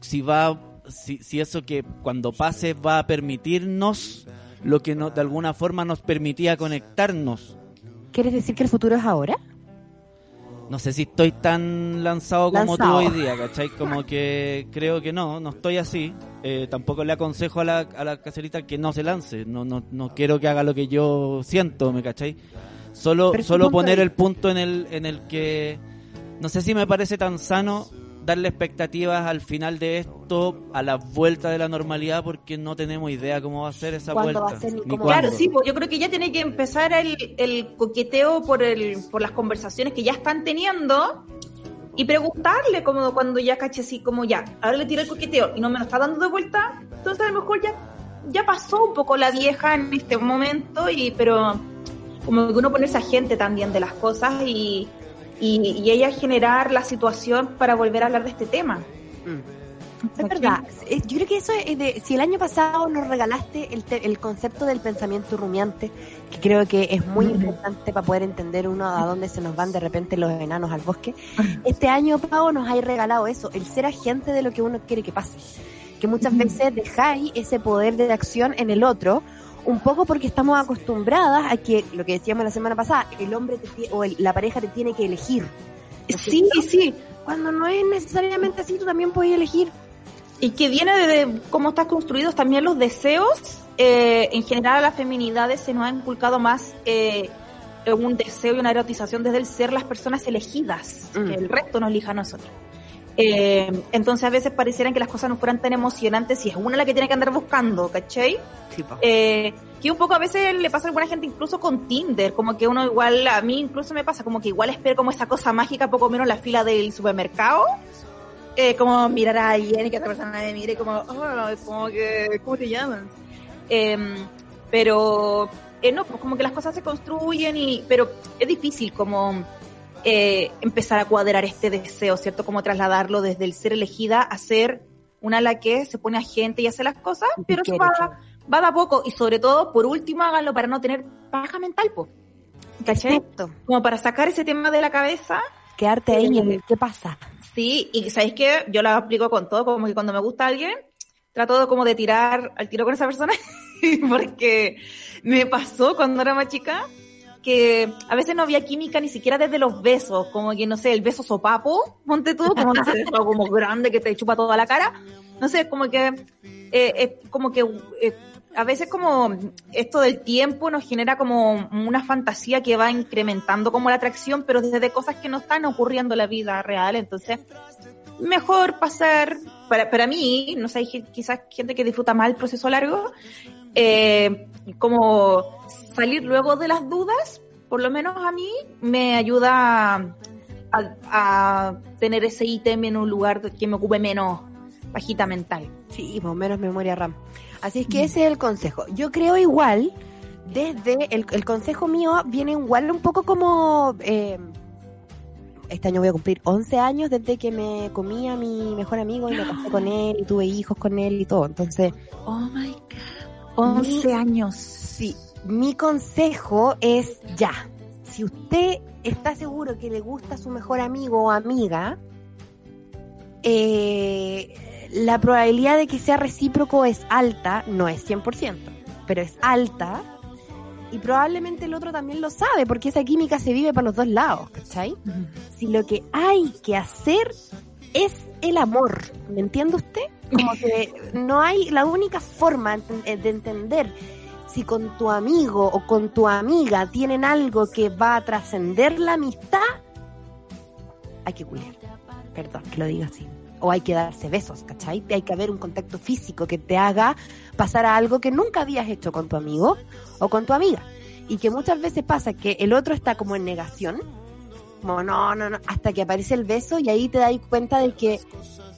si va si, si eso que cuando pase va a permitirnos lo que no, de alguna forma nos permitía conectarnos?
¿Quieres decir que el futuro es ahora?
No sé si estoy tan lanzado como
Lanzado.
tú hoy día, ¿cachai? Como que creo que no, no estoy así. Eh, tampoco le aconsejo a la, a la caserita que no se lance. No, no, no quiero que haga lo que yo siento, ¿me cachai? Solo, solo
de
poner el punto en el, en el que no sé si me parece tan sano darle expectativas al final de esto, a la vuelta de la normalidad, porque no tenemos idea cómo va a ser esa
¿Cuándo
vuelta.
va a ser ni
ni
cómo-
cuándo.
Claro, sí, pues yo creo que ya tiene que empezar el, el coqueteo por el, por las conversaciones que ya están teniendo y preguntarle como cuando ya caché así como ya, ahora le tiré el coqueteo y no me lo está dando de vuelta, entonces a lo mejor ya, ya pasó un poco la vieja en este momento y pero como que uno ponerse agente también de las cosas y, y, y ella generar la situación para volver a hablar de este tema.
Es verdad. Yo creo que eso es de. Si el año pasado nos regalaste el, te- el concepto del pensamiento rumiante, que creo que es muy importante para poder entender uno a dónde se nos van de repente los enanos al bosque, este año, Pau, nos ha regalado eso, el ser agente de lo que uno quiere que pase. Que muchas veces dejáis ese poder de acción en el otro, un poco porque estamos acostumbradas a que, lo que decíamos la semana pasada, el hombre te o el- la pareja te tiene que elegir.
Sí, sí.
Cuando no es necesariamente así, tú también puedes elegir.
Y que viene de cómo están construidos también los deseos. Eh, en general a las feminidades se nos ha inculcado más eh, un deseo y una erotización desde el ser las personas elegidas,
Mm.
que el resto nos elija a nosotros. Eh, entonces a veces parecieran que las cosas no fueran tan emocionantes si es una la que tiene que andar buscando, ¿cachai? Eh, que un poco a veces le pasa a alguna gente incluso con Tinder, como que uno igual, a mí incluso me pasa, como que igual espero como esa cosa mágica poco menos en la fila del supermercado, eh, como mirar a alguien y que otra persona me mire como, oh, como que, ¿cómo te llamas? Em, pero, eh, no, pues como que las cosas se construyen y, pero es difícil como eh, empezar a cuadrar este deseo, ¿cierto? Como trasladarlo desde el ser elegida a ser una a la que se pone a gente y hace las cosas, pero eso va, va de a poco y sobre todo, por último, háganlo para no tener paja mental, po. ¿Cachai?
Exacto.
Como para sacar ese tema de la cabeza.
Quedarte ahí en el qué pasa.
Sí, y ¿sabéis qué? Yo lo aplico con todo, como que cuando me gusta alguien, trato de como de tirar al tiro con esa persona, porque me pasó cuando era más chica, que a veces no había química ni siquiera desde los besos, como que no sé, el beso sopapo, ponte tú, como no sé, como grande que te chupa toda la cara, no sé, como que, eh, eh, como que eh, a veces como esto del tiempo nos genera como una fantasía que va incrementando como la atracción, pero desde cosas que no están ocurriendo en la vida real, entonces mejor pasar, para, para mí, no sé, hay quizás gente que disfruta más el proceso largo, eh, como salir luego de las dudas, por lo menos a mí, me ayuda a, a tener ese ítem en un lugar que me ocupe menos pajita mental.
Sí, o menos memoria RAM. Así es que ese es el consejo. Yo creo igual, desde el, el consejo mío viene igual un poco como... eh, este año voy a cumplir 11 años desde que me comí a mi mejor amigo y me casé con él y tuve hijos con él y todo. Entonces,
Oh my god. 11 años.
sí, mi consejo es ya. Si usted está seguro que le gusta a su mejor amigo o amiga, eh, la probabilidad de que sea recíproco es alta, no es 100%, pero es alta. Y probablemente el otro también lo sabe, porque esa química se vive para los dos lados, ¿cachai? Si lo que hay que hacer es el amor, ¿me entiende usted? Como que no hay, la única forma de entender si con tu amigo o con tu amiga tienen algo que va a trascender la amistad, hay que culiar. Perdón que lo diga así. O hay que darse besos, ¿cachai? Hay que haber un contacto físico que te haga pasar a algo que nunca habías hecho con tu amigo o con tu amiga. Y que muchas veces pasa que el otro está como en negación, como no, no, no, hasta que aparece el beso y ahí te das cuenta de que,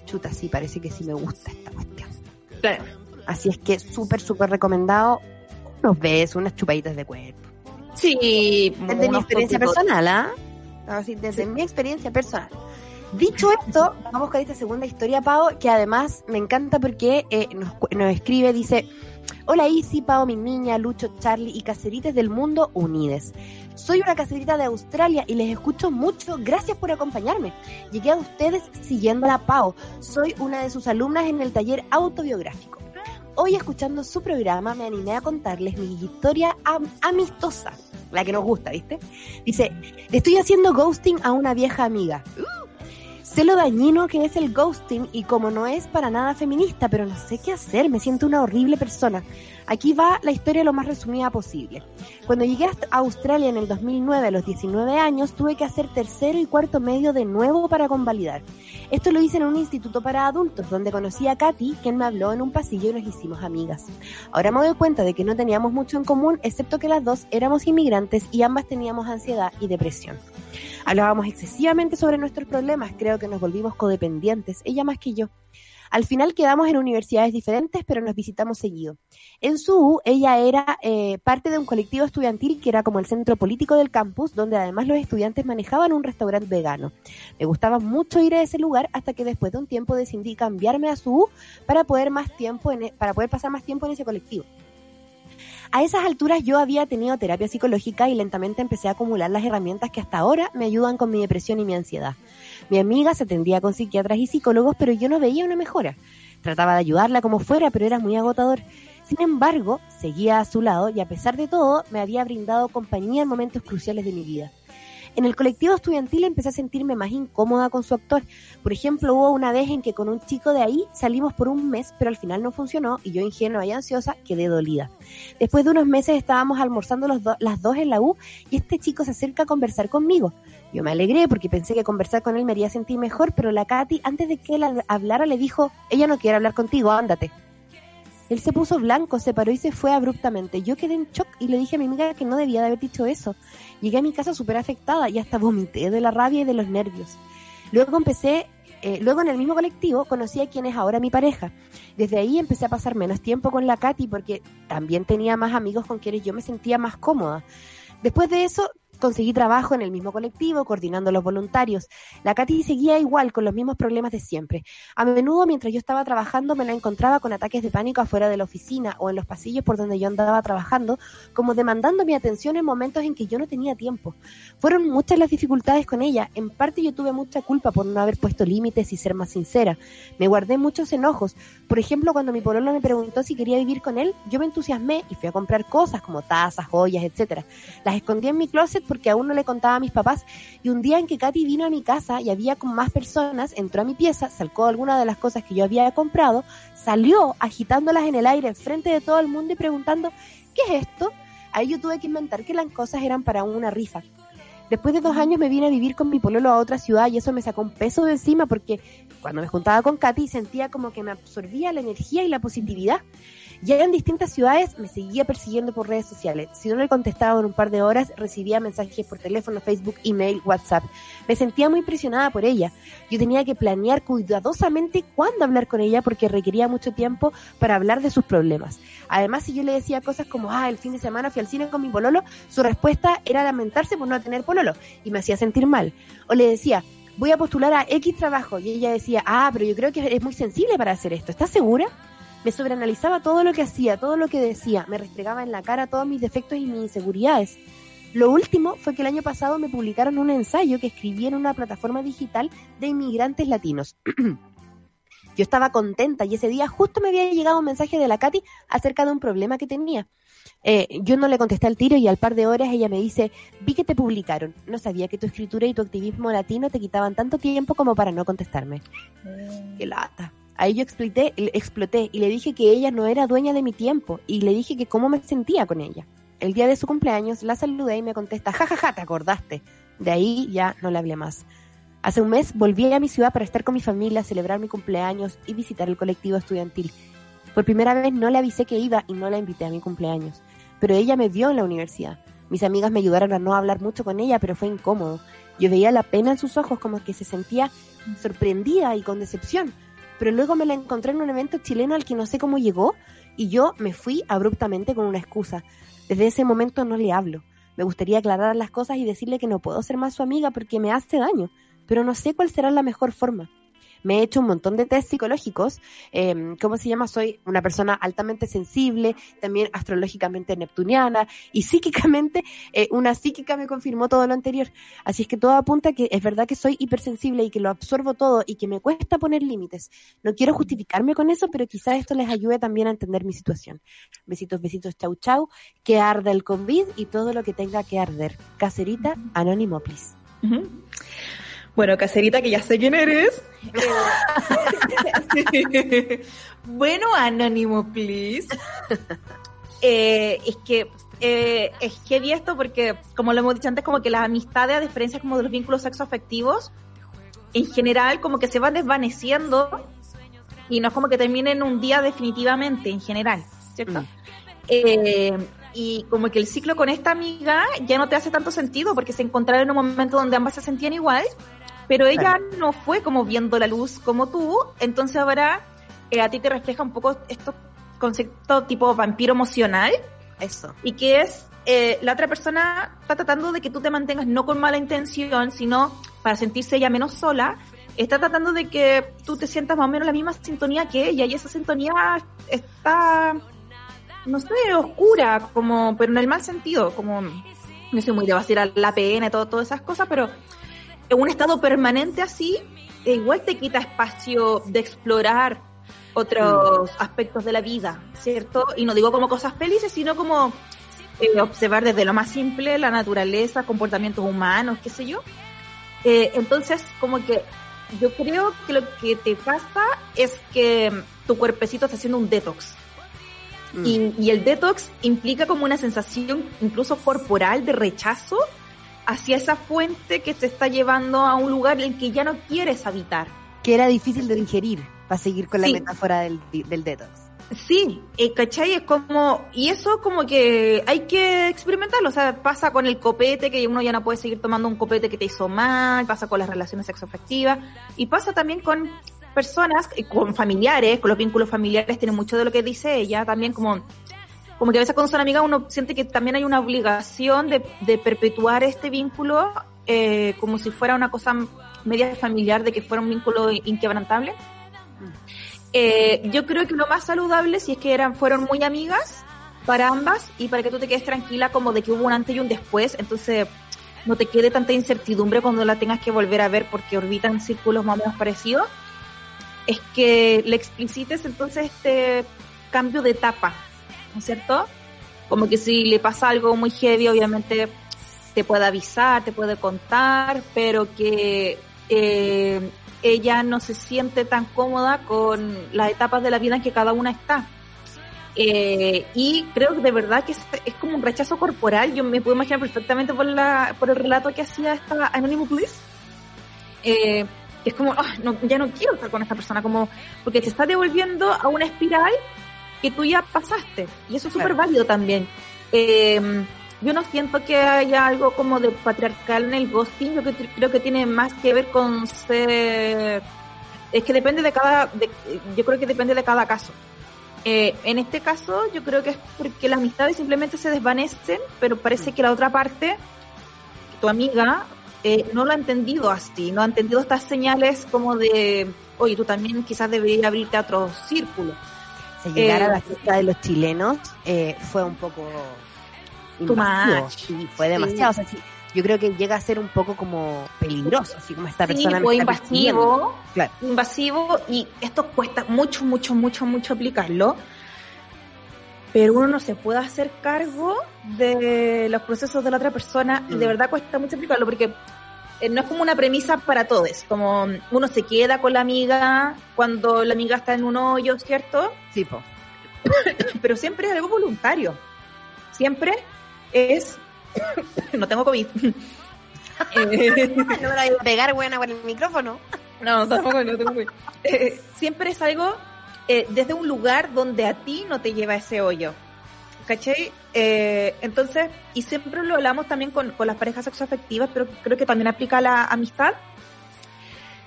chuta, sí, parece que sí me gusta esta cuestión.
Claro.
Así es que súper, súper recomendado unos besos, unas chupaditas de cuerpo.
Sí,
Desde mi experiencia personal, ¿ah? Así, desde mi experiencia personal. Dicho esto, vamos con esta segunda historia, Pau, que además me encanta porque eh, nos, nos escribe, dice, Hola Isi, Pau, mi niña, Lucho, Charlie y caseritas del mundo unides. Soy una caserita de Australia y les escucho mucho. Gracias por acompañarme. Llegué a ustedes siguiendo a la Pau. Soy una de sus alumnas en el taller autobiográfico. Hoy escuchando su programa me animé a contarles mi historia am- amistosa, la que nos gusta, ¿viste? Dice, estoy haciendo ghosting a una vieja amiga. Sé lo dañino que es el ghosting y como no es para nada feminista, pero no sé qué hacer, me siento una horrible persona. Aquí va la historia lo más resumida posible. Cuando llegué hasta Australia en el 2009 a los 19 años, tuve que hacer tercero y cuarto medio de nuevo para convalidar. Esto lo hice en un instituto para adultos, donde conocí a Katy, quien me habló en un pasillo y nos hicimos amigas. Ahora me doy cuenta de que no teníamos mucho en común, excepto que las dos éramos inmigrantes y ambas teníamos ansiedad y depresión. Hablábamos excesivamente sobre nuestros problemas, creo que nos volvimos codependientes, ella más que yo. Al final quedamos en universidades diferentes, pero nos visitamos seguido. En su ella era eh, parte de un colectivo estudiantil que era como el centro político del campus, donde además los estudiantes manejaban un restaurante vegano. Me gustaba mucho ir a ese lugar hasta que después de un tiempo decidí cambiarme a su para poder más tiempo en, e, para poder pasar más tiempo en ese colectivo. A esas alturas yo había tenido terapia psicológica y lentamente empecé a acumular las herramientas que hasta ahora me ayudan con mi depresión y mi ansiedad. Mi amiga se atendía con psiquiatras y psicólogos, pero yo no veía una mejora. Trataba de ayudarla como fuera, pero era muy agotador. Sin embargo, seguía a su lado y a pesar de todo, me había brindado compañía en momentos cruciales de mi vida. En el colectivo estudiantil empecé a sentirme más incómoda con su actor. Por ejemplo, hubo una vez en que con un chico de ahí salimos por un mes, pero al final no funcionó y yo ingenua y ansiosa quedé dolida. Después de unos meses estábamos almorzando los las dos en la U y este chico se acerca a conversar conmigo. Yo me alegré porque pensé que conversar con él me haría sentir mejor, pero la Katy, antes de que él hablara, le dijo, ella no quiere hablar contigo, ándate. Él se puso blanco, se paró y se fue abruptamente. Yo quedé en shock y le dije a mi amiga que no debía de haber dicho eso. Llegué a mi casa súper afectada y hasta vomité de la rabia y de los nervios. Luego empecé, eh, luego en el mismo colectivo conocí a quien es ahora mi pareja. Desde ahí empecé a pasar menos tiempo con la Katy porque también tenía más amigos con quienes yo me sentía más cómoda. Después de eso conseguí trabajo en el mismo colectivo, coordinando los voluntarios. La Katy seguía igual, con los mismos problemas de siempre. A menudo, mientras yo estaba trabajando, me la encontraba con ataques de pánico afuera de la oficina o en los pasillos por donde yo andaba trabajando, como demandando mi atención en momentos en que yo no tenía tiempo. Fueron muchas las dificultades con ella. En parte yo tuve mucha culpa por no haber puesto límites y ser más sincera. Me guardé muchos enojos. Por ejemplo, cuando mi pololo me preguntó si quería vivir con él, yo me entusiasmé y fui a comprar cosas como tazas, joyas, etcétera. Las escondí en mi closet porque aún no le contaba a mis papás. Y un día en que Katy vino a mi casa y había con más personas, entró a mi pieza, sacó alguna de las cosas que yo había comprado, salió agitándolas en el aire frente de todo el mundo y preguntando, ¿qué es esto? Ahí yo tuve que inventar que las cosas eran para una rifa. Después de dos años me vine a vivir con mi pololo a otra ciudad y eso me sacó un peso de encima porque cuando me juntaba con Katy sentía como que me absorbía la energía y la positividad. Ya en distintas ciudades me seguía persiguiendo por redes sociales. Si no le contestaba en un par de horas, recibía mensajes por teléfono, Facebook, email, WhatsApp. Me sentía muy impresionada por ella. Yo tenía que planear cuidadosamente cuándo hablar con ella porque requería mucho tiempo para hablar de sus problemas. Además, si yo le decía cosas como, ah, el fin de semana fui al cine con mi pololo, su respuesta era lamentarse por no tener pololo y me hacía sentir mal. O le decía, voy a postular a X trabajo y ella decía, ah, pero yo creo que es muy sensible para hacer esto. ¿Estás segura? Me sobreanalizaba todo lo que hacía, todo lo que decía, me restregaba en la cara todos mis defectos y mis inseguridades. Lo último fue que el año pasado me publicaron un ensayo que escribí en una plataforma digital de inmigrantes latinos. Yo estaba contenta y ese día justo me había llegado un mensaje de la Katy acerca de un problema que tenía. Eh, yo no le contesté al tiro y al par de horas ella me dice, vi que te publicaron. No sabía que tu escritura y tu activismo latino te quitaban tanto tiempo como para no contestarme. Qué lata. Ahí yo exploté, exploté y le dije que ella no era dueña de mi tiempo y le dije que cómo me sentía con ella. El día de su cumpleaños la saludé y me contesta, jajaja, ja, ja, te acordaste. De ahí ya no le hablé más. Hace un mes volví a mi ciudad para estar con mi familia, celebrar mi cumpleaños y visitar el colectivo estudiantil. Por primera vez no le avisé que iba y no la invité a mi cumpleaños, pero ella me vio en la universidad. Mis amigas me ayudaron a no hablar mucho con ella, pero fue incómodo. Yo veía la pena en sus ojos como que se sentía sorprendida y con decepción pero luego me la encontré en un evento chileno al que no sé cómo llegó y yo me fui abruptamente con una excusa. Desde ese momento no le hablo. Me gustaría aclarar las cosas y decirle que no puedo ser más su amiga porque me hace daño, pero no sé cuál será la mejor forma me he hecho un montón de test psicológicos. Eh, ¿Cómo se llama? Soy una persona altamente sensible, también astrológicamente neptuniana y psíquicamente eh, una psíquica me confirmó todo lo anterior. Así es que todo apunta a que es verdad que soy hipersensible y que lo absorbo todo y que me cuesta poner límites. No quiero justificarme con eso, pero quizás esto les ayude también a entender mi situación. Besitos, besitos, chau, chau. Que arde el COVID y todo lo que tenga que arder. Cacerita, anónimo, please.
Bueno, caserita, que ya sé quién eres. bueno, Anónimo, please. Eh, es que eh, es heavy esto porque, como lo hemos dicho antes, como que las amistades, a diferencia como de los vínculos sexoafectivos, en general como que se van desvaneciendo y no es como que terminen un día definitivamente, en general, ¿cierto? Mm. Eh, y como que el ciclo con esta amiga ya no te hace tanto sentido porque se encontraron en un momento donde ambas se sentían igual pero ella no fue como viendo la luz como tú, entonces ahora eh, a ti te refleja un poco estos conceptos tipo vampiro emocional
Eso.
y que es eh, la otra persona está tratando de que tú te mantengas no con mala intención, sino para sentirse ella menos sola. Está tratando de que tú te sientas más o menos en la misma sintonía que ella y esa sintonía está, no sé, oscura, como, pero en el mal sentido, como, no soy muy de vacilar la pena y todo, todas esas cosas, pero en un estado permanente así, eh, igual te quita espacio de explorar otros aspectos de la vida, ¿cierto? Y no digo como cosas felices, sino como eh, observar desde lo más simple la naturaleza, comportamientos humanos, qué sé yo. Eh, entonces, como que yo creo que lo que te pasa es que tu cuerpecito está haciendo un detox.
Mm.
Y, y el detox implica como una sensación incluso corporal de rechazo hacia esa fuente que te está llevando a un lugar en el que ya no quieres habitar.
Que era difícil de digerir, para seguir con la
Sí.
metáfora del, del detox.
Sí, eh, ¿cachai? Es como, y eso como que hay que experimentarlo, o sea, pasa con el copete, que uno ya no puede seguir tomando un copete que te hizo mal, pasa con las relaciones sexoafectivas, y pasa también con personas, con familiares, con los vínculos familiares, tiene mucho de lo que dice ella, también como, como que a veces cuando son amigas uno siente que también hay una obligación de, de perpetuar este vínculo eh, como si fuera una cosa media familiar, de que fuera un vínculo inquebrantable. Eh, yo creo que lo más saludable, si es que eran, fueron muy amigas para ambas y para que tú te quedes tranquila como de que hubo un antes y un después, entonces no te quede tanta incertidumbre cuando la tengas que volver a ver porque orbitan círculos más o menos parecidos, es que le explicites entonces este cambio de etapa, ¿no es cierto? Como que si le pasa algo muy heavy, obviamente te puede avisar, te puede contar, pero que eh, ella no se siente tan cómoda con las etapas de la vida en que cada una está. Eh, y creo que de verdad que es, como un rechazo corporal. Yo me puedo imaginar perfectamente por, la, por el relato que hacía esta Anonymous Police. Eh, que es como, "Ah, no, ya no quiero estar con esta persona, como, porque te está devolviendo a una espiral que tú ya pasaste. Y eso es súper
Claro.
válido también. Eh, yo no siento que haya algo como de patriarcal en el ghosting, yo que- creo que tiene más que ver con ser... Es que depende de cada... de- yo creo que depende de cada caso. Eh, en este caso, yo creo que es porque las amistades simplemente se desvanecen, pero parece que la otra parte, tu amiga, eh, no lo ha entendido así, no ha entendido estas señales como de, oye, tú también quizás deberías abrirte a otro círculo.
O sea, llegar
Eh,
a la fiesta de los chilenos eh, fue un poco invasivo. Sí, fue demasiado. O sea, sí, yo creo que llega a ser un poco como peligroso, así como esta persona me
fue
está
invasivo,
Claro.
invasivo y esto cuesta mucho, mucho, mucho, mucho aplicarlo. Pero uno no se puede hacer cargo de los procesos de la otra persona y de
Mm.
verdad cuesta mucho aplicarlo porque eh, no es como una premisa para todos, como uno se queda con la amiga cuando la amiga está en un hoyo, ¿cierto?
Sí, po.
Pero siempre es algo voluntario. Siempre es... no tengo COVID. Eh,
no me la voy a pegar, buena, con el micrófono.
No, tampoco no tengo cuidado. Eh, siempre es algo eh, desde un lugar donde a ti no te lleva ese hoyo. ¿Cachai? Eh, entonces, y siempre lo hablamos también con, con las parejas sexoafectivas, pero creo que también aplica a la amistad.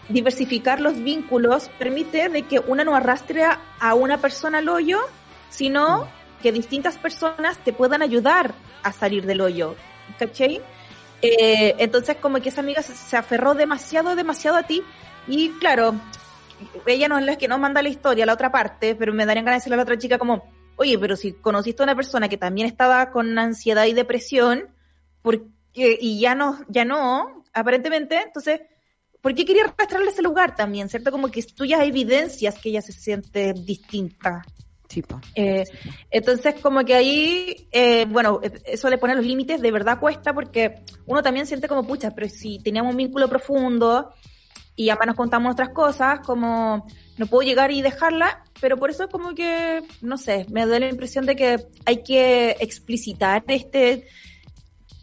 Diversificar los vínculos permite de que una no arrastre a, una persona al hoyo, sino que distintas personas te puedan ayudar a salir del hoyo. ¿Cachai? Eh, entonces como que esa amiga se, se aferró demasiado, demasiado a ti y claro, ella no es la que nos manda la historia, la otra parte, pero me darían ganas de decirle a la otra chica como, oye, pero si conociste a una persona que también estaba con ansiedad y depresión, porque, y ya no, ya no, aparentemente, entonces, ¿por qué quería arrastrarle ese lugar también? ¿Cierto? Como que tú ya evidencias que ella se siente distinta.
Sí, po.
Eh, entonces, como que ahí, eh, bueno, eso de poner los límites de verdad cuesta porque uno también siente como, pucha, pero si teníamos un vínculo profundo y además nos contamos nuestras cosas, como no puedo llegar y dejarla, pero por eso es como que, no sé, me da la impresión de que hay que explicitar este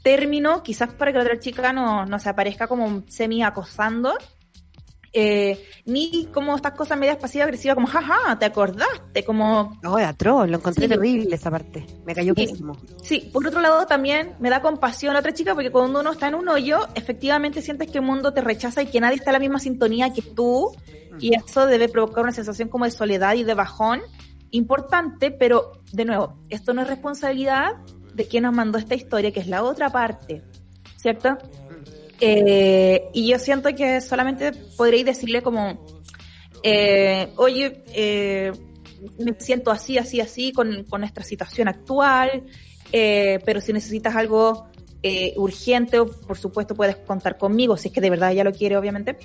término, quizás para que la otra chica no, no se aparezca como semi acosando, eh, ni como estas cosas medias pasivas agresivas como jaja, te acordaste, como
Oh, atroz, lo encontré
Sí.
terrible esa parte. Me cayó
Sí.
pésimo.
Sí, por otro lado también me da compasión la otra chica porque cuando uno está en un hoyo, efectivamente sientes que el mundo te rechaza y que nadie está en la misma sintonía que tú y eso debe provocar una sensación como de soledad y de bajón importante, pero de nuevo, esto no es responsabilidad de quien nos mandó esta historia, que es la otra parte, ¿cierto? Eh, y yo siento que solamente podréis decirle como, eh, oye, eh, me siento así, así, así con, nuestra situación actual, eh, pero si necesitas algo eh, urgente, por supuesto puedes contar conmigo, si es que de verdad ella lo quiere, obviamente.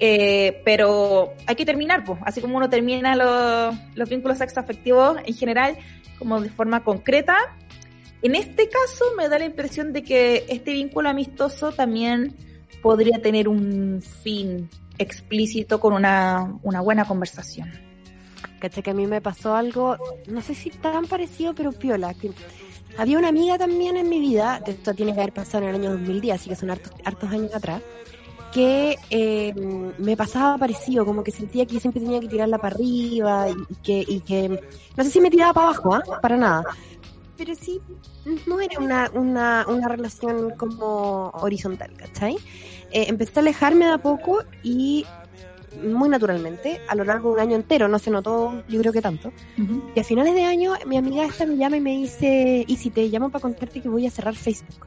Eh, pero hay que terminar, pues, así como uno termina los, los vínculos sexoafectivos en general, como de forma concreta. En este caso me da la impresión de que este vínculo amistoso también podría tener un fin explícito con una, una buena conversación.
Caché que a mí me pasó algo, no sé si tan parecido, pero piola. Que había una amiga también en mi vida, esto tiene que haber pasado en el año 2010, así que son hartos, años atrás, que eh, me pasaba parecido, como que sentía que siempre tenía que tirarla para arriba y, y que, y que, no sé si me tiraba para abajo, ¿ah? para nada. Pero sí, no era una, una, una relación como horizontal, ¿cachai? Eh, empecé a alejarme de a poco y muy naturalmente, a lo largo de un año entero, no se notó, yo creo que tanto. Y a finales de año, mi amiga esta me llama y me dice, y si te llamo para contarte que voy a cerrar Facebook.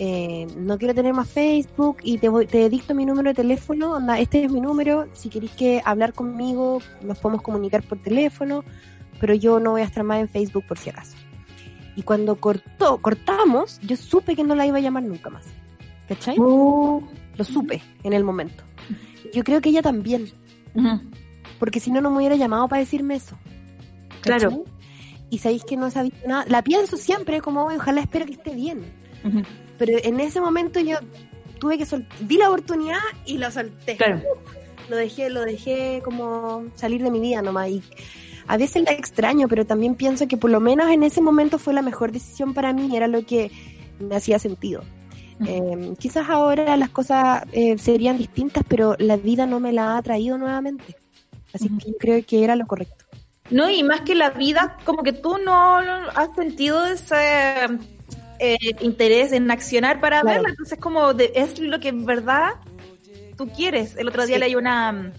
Eh, no quiero tener más Facebook y te, voy, te dicto mi número de teléfono, anda, este es mi número, si queréis que hablar conmigo, nos podemos comunicar por teléfono, pero yo no voy a estar más en Facebook por si acaso. Y cuando cortó, cortamos, yo supe que no la iba a llamar nunca más. ¿Cachai? Lo supe en el momento. Yo creo que ella también, porque si no, no me hubiera llamado para decirme eso.
Claro.
Y sabéis que no sabía nada. La pienso siempre como, "Oye, ojalá espero que esté bien. Pero en ese momento yo tuve que soltar, di la oportunidad y la solté.
Claro.
Lo dejé, lo dejé como salir de mi vida nomás. Y a veces la extraño, pero también pienso que por lo menos en ese momento fue la mejor decisión para mí, era lo que me hacía sentido. Eh, quizás ahora las cosas eh, serían distintas, pero la vida no me la ha traído nuevamente. Así que yo creo que era lo correcto.
No, y más que la vida, como que tú no has sentido ese eh, interés en accionar para
Claro.
verla, entonces como de- es lo que en verdad tú quieres. El otro día
Sí.
leí una,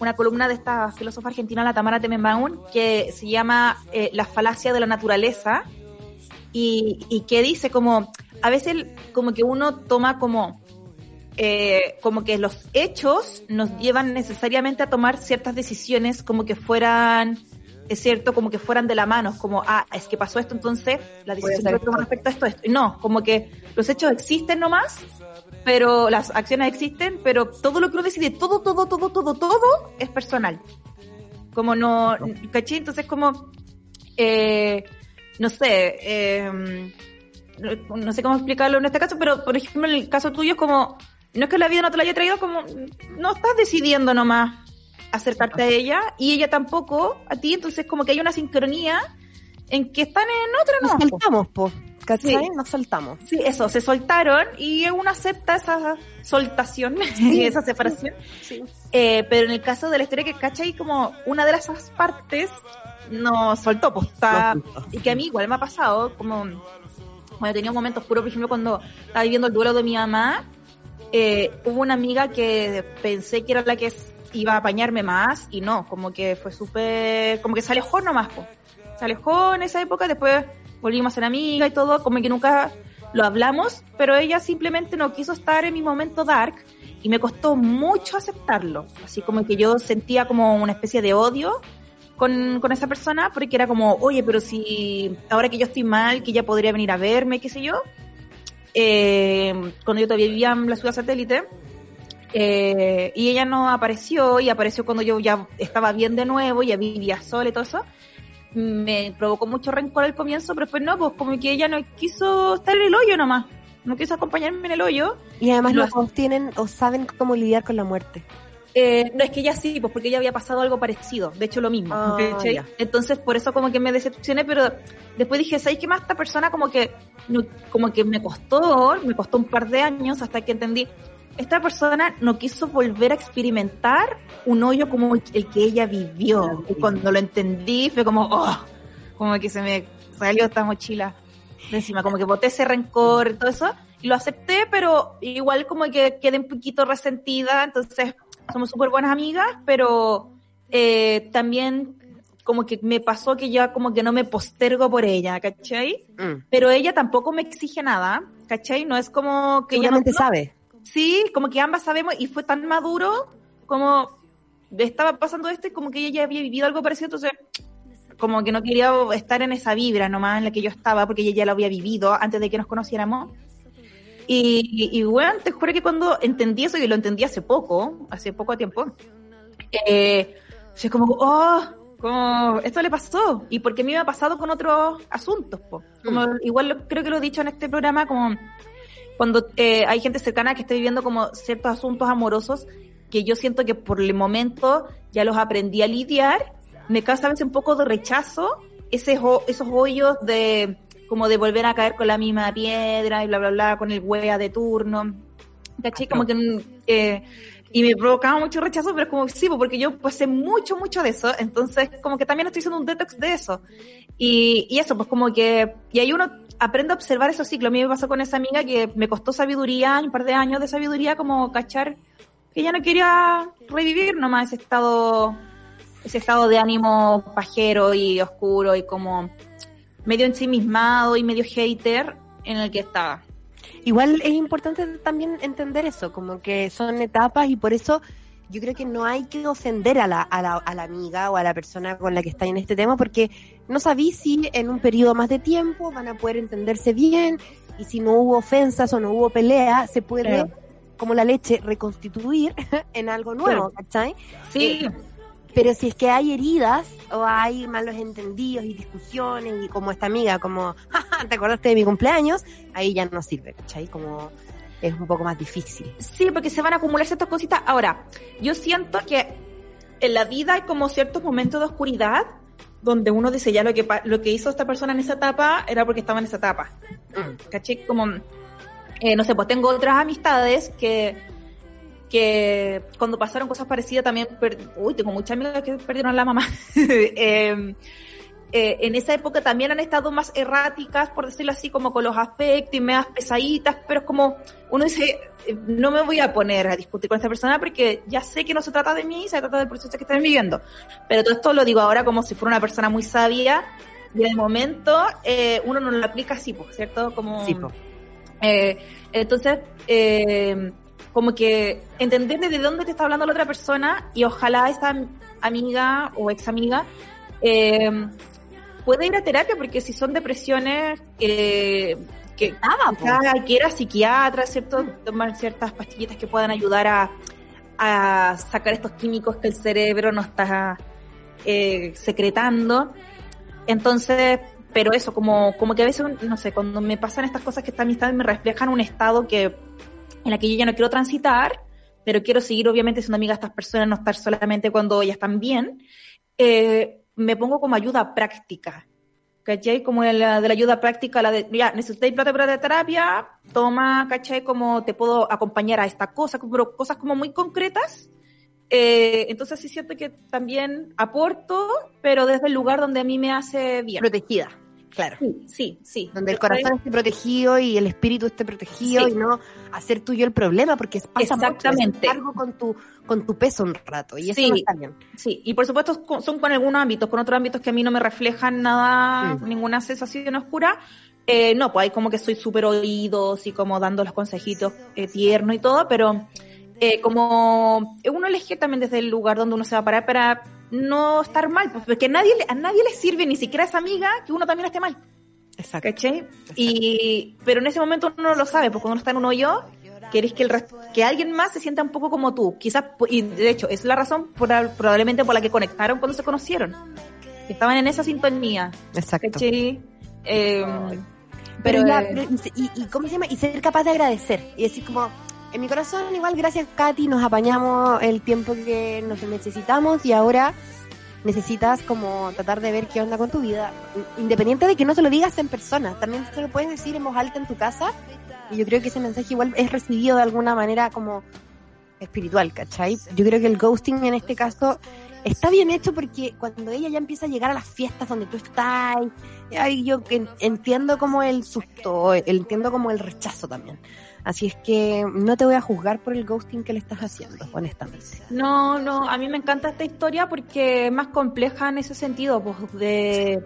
una columna de esta filósofa argentina, la Tamara Temenbaum, que se llama eh, La falacia de la naturaleza y, y que dice como, a veces como que uno toma como eh, como que los hechos nos llevan necesariamente a tomar ciertas decisiones como que fueran, es cierto, como que fueran de la mano, como, ah, es que pasó esto, entonces la decisión que respecto a esto, No, como que los hechos existen nomás, pero las acciones existen, pero todo lo que uno decide, todo, todo, todo, todo, todo es personal. Como no, ¿caché? Entonces como, eh, no sé, eh, no, sé cómo explicarlo en este caso, pero por ejemplo en el caso tuyo es como, no es que la vida no te la haya traído, como no estás decidiendo nomás acercarte a ella y ella tampoco a ti, entonces como que hay una sincronía en que están en otra,
Nos
¿no? po.
soltamos, po. ¿Cachai?
Sí.
Nos soltamos.
Sí, eso, se soltaron y uno acepta esa soltación y esa separación.
Sí.
Eh, pero en el caso de la historia que cachai, como una de esas partes no soltó, pues está,
No soltó.
y que a mí igual me ha pasado, como, bueno, tenía un momento oscuro, por ejemplo, cuando estaba viviendo el duelo de mi mamá, eh, hubo una amiga que pensé que era la que iba a apañarme más y no, como que fue súper, como que se alejó nomás, pues. Se alejó en esa época, después volvimos a ser amiga y todo, como que nunca lo hablamos, pero ella simplemente no quiso estar en mi momento dark y me costó mucho aceptarlo. Así como que yo sentía como una especie de odio con, con esa persona porque era como, oye, pero si ahora que yo estoy mal, que ella podría venir a verme, qué sé yo. Eh, cuando yo todavía vivía en la ciudad satélite, eh, y ella no apareció y apareció cuando yo ya estaba bien de nuevo, ya vivía sola y todo eso. Me provocó mucho rencor al comienzo, pero después no, pues como que ella no quiso estar en el hoyo nomás. No quiso acompañarme en el hoyo.
Y además dos tienen o saben cómo lidiar con la muerte.
Eh, no, es que ella sí, pues porque ella había pasado algo parecido, de hecho lo mismo.
Ah.
Entonces por eso como que me decepcioné, pero después dije, ¿sabes qué más? Esta persona como que, no- como que me costó, me costó un par de años hasta que entendí, esta persona no quiso volver a experimentar un hoyo como el que ella vivió. Y cuando lo entendí fue como, oh, como que se me salió esta mochila de encima, como que boté ese rencor y todo eso. Y lo acepté, pero igual como que quedé un poquito resentida, entonces somos súper buenas amigas, pero eh, también como que me pasó que ya como que no me postergo por ella, ¿cachai?
Mm.
Pero ella tampoco me exige nada, ¿cachai? No es como que ella no,
Seguramente sabe.
Sí, como que ambas sabemos y fue tan maduro como estaba pasando esto y como que ella ya había vivido algo parecido, entonces como que no quería estar en esa vibra nomás en la que yo estaba porque ella ya lo había vivido antes de que nos conociéramos. Y, y, y bueno, te juro que cuando entendí eso, y lo entendí hace poco, hace poco tiempo, eh, fue como, oh, como, esto le pasó. Y porque a mí me ha pasado con otros asuntos, po. Como, igual lo- creo que lo he dicho en este programa, como cuando eh, hay gente cercana que está viviendo como ciertos asuntos amorosos que yo siento que por el momento ya los aprendí a lidiar, me causa a veces un poco de rechazo ese, esos hoyos de como de volver a caer con la misma piedra y bla, bla, bla, con el wea de turno. ¿Cachai? Como que... eh, y me provocaba mucho rechazo, pero es como sí, porque yo pues sé mucho, mucho de eso, entonces como que también estoy haciendo un detox de eso. Y, y eso, pues como que, y ahí uno aprende a observar esos ciclos. A mí me pasó con esa amiga que me costó sabiduría, un par de años de sabiduría, como cachar que ella no quería revivir nomás ese estado, ese estado de ánimo pajero y oscuro y como medio ensimismado y medio hater en el que estaba.
Igual es importante también entender eso, como que son etapas y por eso yo creo que no hay que ofender a la, a la, a la amiga o a la persona con la que está en este tema porque no sabí si en un periodo más de tiempo van a poder entenderse bien y si no hubo ofensas o no hubo pelea, se puede,
Claro.
como la leche, reconstituir en algo nuevo, ¿cachai?
Sí,
Pero si es que hay heridas o hay malos entendidos y discusiones y como esta amiga, como, "Jaja, ¿te acordaste de mi cumpleaños? Ahí ya no sirve, ¿cachai? Como es un poco más difícil.
Sí, porque se van a acumular ciertas cositas. Ahora, yo siento que en la vida hay como ciertos momentos de oscuridad donde uno dice ya lo que lo que hizo esta persona en esa etapa era porque estaba en esa etapa. ¿Caché? Como, eh, no sé, pues tengo otras amistades que que cuando pasaron cosas parecidas también, per- uy, tengo muchas amigas que perdieron a la mamá. Eh, eh, en esa época también han estado más erráticas, por decirlo así, como con los afectos y medias pesaditas, pero es como uno dice, eh, no me voy a poner a discutir con esta persona porque ya sé que no se trata de mí, se trata del proceso que están viviendo. Pero todo esto lo digo ahora como si fuera una persona muy sabia y el momento eh, uno no lo aplica así, ¿cierto? Como,
Sí,
eh, entonces, eh, como que entender desde dónde te está hablando la otra persona y ojalá esta amiga o ex amiga eh, pueda ir a terapia porque si son depresiones eh, que
Nada, po.
quizás quiera psiquiatra, ¿cierto? Tomar ciertas pastillitas que puedan ayudar a, a sacar estos químicos que el cerebro no está eh, secretando. Entonces, pero eso, como, como que a veces, no sé, cuando me pasan estas cosas que estas amistades me reflejan un estado que, en la que yo ya no quiero transitar, pero quiero seguir obviamente siendo amiga de estas personas, no estar solamente cuando ellas están bien, eh, me pongo como ayuda práctica. ¿Cachai? Como la, de la ayuda práctica, la de, ya, necesitáis plata para la terapia, toma, ¿cachai? Como te puedo acompañar a esta cosa, pero cosas como muy concretas. Eh, entonces sí siento que también aporto, pero desde el lugar donde a mí me hace bien.
Protegida, claro.
Sí, sí, sí.
Donde el corazón esté protegido y el espíritu esté protegido
Sí.
y no hacer tuyo el problema, porque pasa mucho,
Exactamente.
hacer cargo con tu, con tu peso un rato, y eso
Sí.
no está bien.
Sí, y por supuesto son con algunos ámbitos, con otros ámbitos que a mí no me reflejan nada,
Mm.
ninguna sensación oscura. Eh, no, pues hay como que soy súper oídos y como dando los consejitos eh, tiernos y todo, pero eh, como uno elige también desde el lugar donde uno se va a parar para no estar mal, pues, porque a nadie, le- a nadie le sirve, ni siquiera a esa amiga, que uno también esté mal.
Exacto.
¿Cachai? Y, pero en ese momento uno no lo sabe, porque cuando uno está en un hoyo, querés que el resto- que alguien más se sienta un poco como tú. Quizás, y de hecho, es la razón por- probablemente por la que conectaron cuando se conocieron. Que Estaban en esa sintonía.
Exacto.
¿Cachai? Eh,
Pero,
pero,
ya, pero y, y ¿cómo se llama? Y ser capaz de agradecer. Y decir como, en mi corazón igual gracias Katy, nos apañamos el tiempo que nos necesitamos y ahora necesitas como tratar de ver qué onda con tu vida. Independiente de que no se lo digas en persona, también se lo puedes decir en voz alta en tu casa Y yo creo que ese mensaje igual es recibido de alguna manera como espiritual, ¿cachai? Yo creo que el ghosting en este caso está bien hecho porque cuando ella ya empieza a llegar a las fiestas donde tú estás, ay, yo en- entiendo como el susto, entiendo como el rechazo también. Así es que no te voy a juzgar por el ghosting que le estás haciendo, honestamente.
No, no, a mí me encanta esta historia porque es más compleja en ese sentido, pues de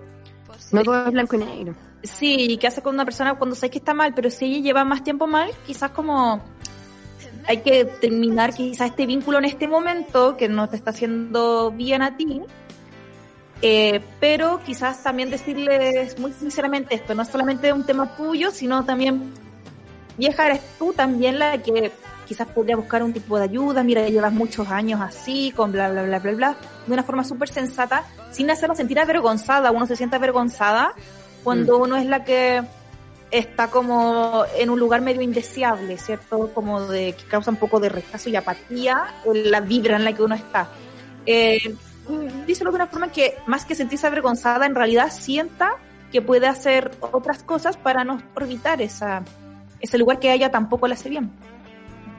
No todo es blanco y negro.
sí, qué hace con una persona cuando sabes que está mal, pero si ella lleva más tiempo mal, quizás como hay que terminar quizás este vínculo en este momento que no te está haciendo bien a ti. Eh, pero quizás también decirles muy sinceramente esto, no es solamente un tema tuyo, sino también, vieja, eres tú también la que quizás podría buscar un tipo de ayuda, mira, llevas muchos años así, con bla, bla, bla, bla, bla, de una forma súper sensata, sin hacerla sentir avergonzada, uno se siente avergonzada cuando uno es la que está como en un lugar medio indeseable, ¿cierto? Como de que causa un poco de rechazo y apatía en la vibra en la que uno está. Eh, díselo de una forma que más que sentirse avergonzada, en realidad sienta que puede hacer otras cosas para no orbitar esa, ese lugar que a ella tampoco le hace bien.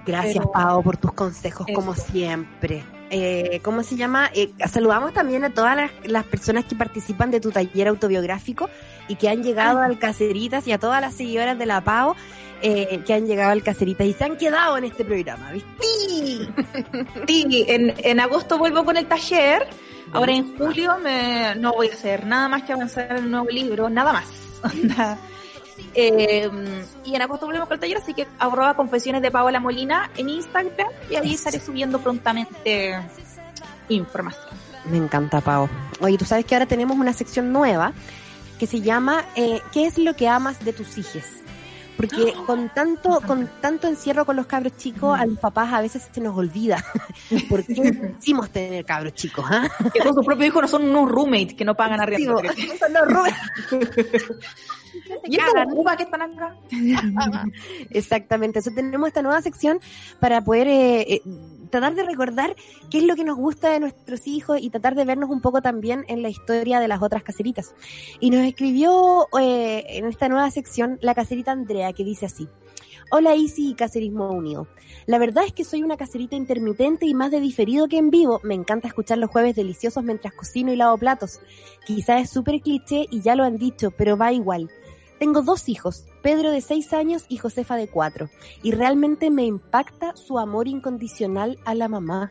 Gracias,
Pero-
Pau, por tus consejos,
Eso.
como siempre. Eh, ¿Cómo se llama? Eh, saludamos también a todas las, las personas que participan de tu taller autobiográfico y que han llegado al Caceritas y a todas las seguidoras de la Pau eh, que han llegado al Caceritas y se han quedado en este programa, ¿viste?
Sí, sí en, en agosto vuelvo con el taller. Ahora en julio me, no voy a hacer nada más que avanzar en el nuevo libro, nada más. Eh, y en agosto con el taller, así que arroba confesiones de Paola Molina en Instagram y ahí estaré subiendo prontamente información.
Me encanta, Pau. Oye, tú sabes que ahora tenemos una sección nueva que se llama eh, ¿Qué es lo que amas de tus hijos? Porque con tanto, con tanto encierro con los cabros chicos, a los papás a veces se nos olvida por qué quisimos tener cabros chicos, ¿ah?
Que con sus propios hijos no son unos roommates que no pagan arriendo.
Digo, son los Rubén.
y uva que están acá.
Exactamente, eso tenemos esta nueva sección para poder eh, eh, tratar de recordar qué es lo que nos gusta de nuestros hijos y tratar de vernos un poco también en la historia de las otras caseritas. Y nos escribió eh, en esta nueva sección la caserita Andrea que dice así. Hola Isi y Cacerismo Unido. La verdad es que soy una caserita intermitente y más de diferido que en vivo. Me encanta escuchar los jueves deliciosos mientras cocino y lavo platos. Quizás es súper cliché y ya lo han dicho, pero va igual. Tengo dos hijos, Pedro de 6 años y Josefa de 4, y realmente me impacta su amor incondicional a la mamá.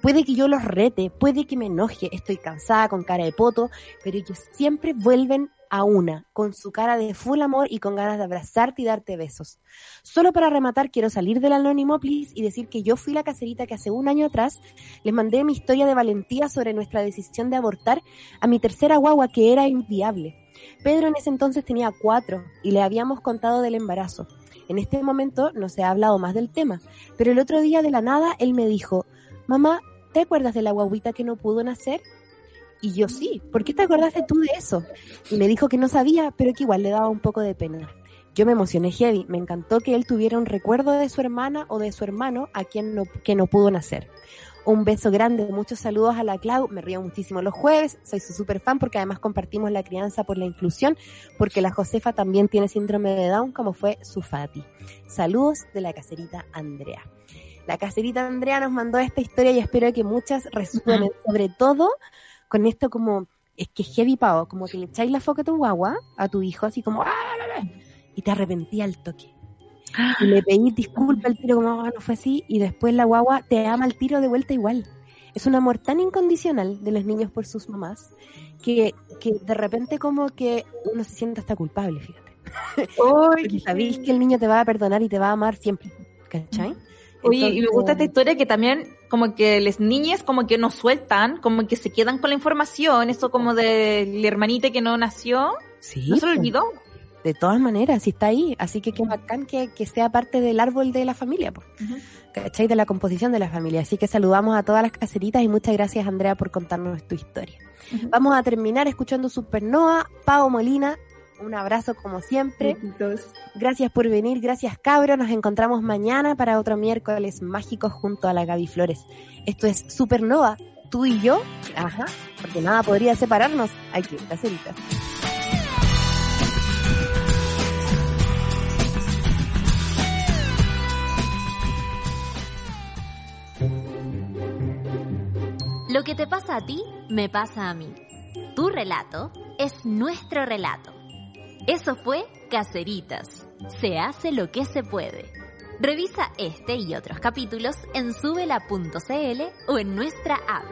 Puede que yo los rete, puede que me enoje, estoy cansada con cara de poto, pero ellos siempre vuelven a una, con su cara de full amor y con ganas de abrazarte y darte besos. Solo para rematar, quiero salir del anónimo, y decir que yo fui la caserita que hace un año atrás les mandé mi historia de valentía sobre nuestra decisión de abortar a mi tercera guagua que era inviable. Pedro en ese entonces tenía cuatro y le habíamos contado del embarazo. En este momento no se ha hablado más del tema, pero el otro día de la nada él me dijo, mamá, ¿te acuerdas de la guaguita que no pudo nacer? Y yo sí, ¿por qué te acordaste tú de eso? Y me dijo que no sabía, pero que igual le daba un poco de pena. Yo me emocioné heavy, me encantó que él tuviera un recuerdo de su hermana o de su hermano a quien no, que no pudo nacer. Un beso grande, muchos saludos a la Clau, me río muchísimo los jueves, soy su super fan porque además compartimos la crianza por la inclusión, porque la Josefa también tiene síndrome de Down como fue su Fati. Saludos de la caserita Andrea. La caserita Andrea nos mandó esta historia y espero que muchas resuenen, sobre todo con esto como, es que heavy pavo, como que le echáis la foca a tu guagua, a tu hijo, así como, "Ah, la, la", y te arrepentí al toque. Y le pedí disculpa al tiro como, "Ah, no fue así, y después la guagua te ama al tiro de vuelta igual. Es un amor tan incondicional de los niños por sus mamás que, que de repente como que uno se siente hasta culpable, fíjate. Porque sabéis que el niño te va a perdonar y te va a amar siempre, ¿cachai?
Oye, y me
Entonces,
gusta esta historia que también como que las niñas como que no sueltan, como que se quedan con la información, eso como de la hermanita que no nació,
Sí,
no se lo olvidó.
De todas maneras, si está ahí. Así que qué bacán que, que sea parte del árbol de la familia, pues. ¿cachai? De la composición de la familia. Así que saludamos a todas las caseritas y muchas gracias, Andrea, por contarnos tu historia. Vamos a terminar escuchando Supernova, Pau Molina. Un abrazo como siempre. Gracias por venir, gracias cabro. Nos encontramos mañana para otro miércoles mágico junto a la Gaby Flores. Esto es Supernova, tú y yo. Ajá, porque nada podría separarnos. Aquí, caseritas.
Lo que te pasa a ti, me pasa a mí. Tu relato es nuestro relato. Eso fue Caceritas. Se hace lo que se puede. Revisa este y otros capítulos en subela.cl o en nuestra app.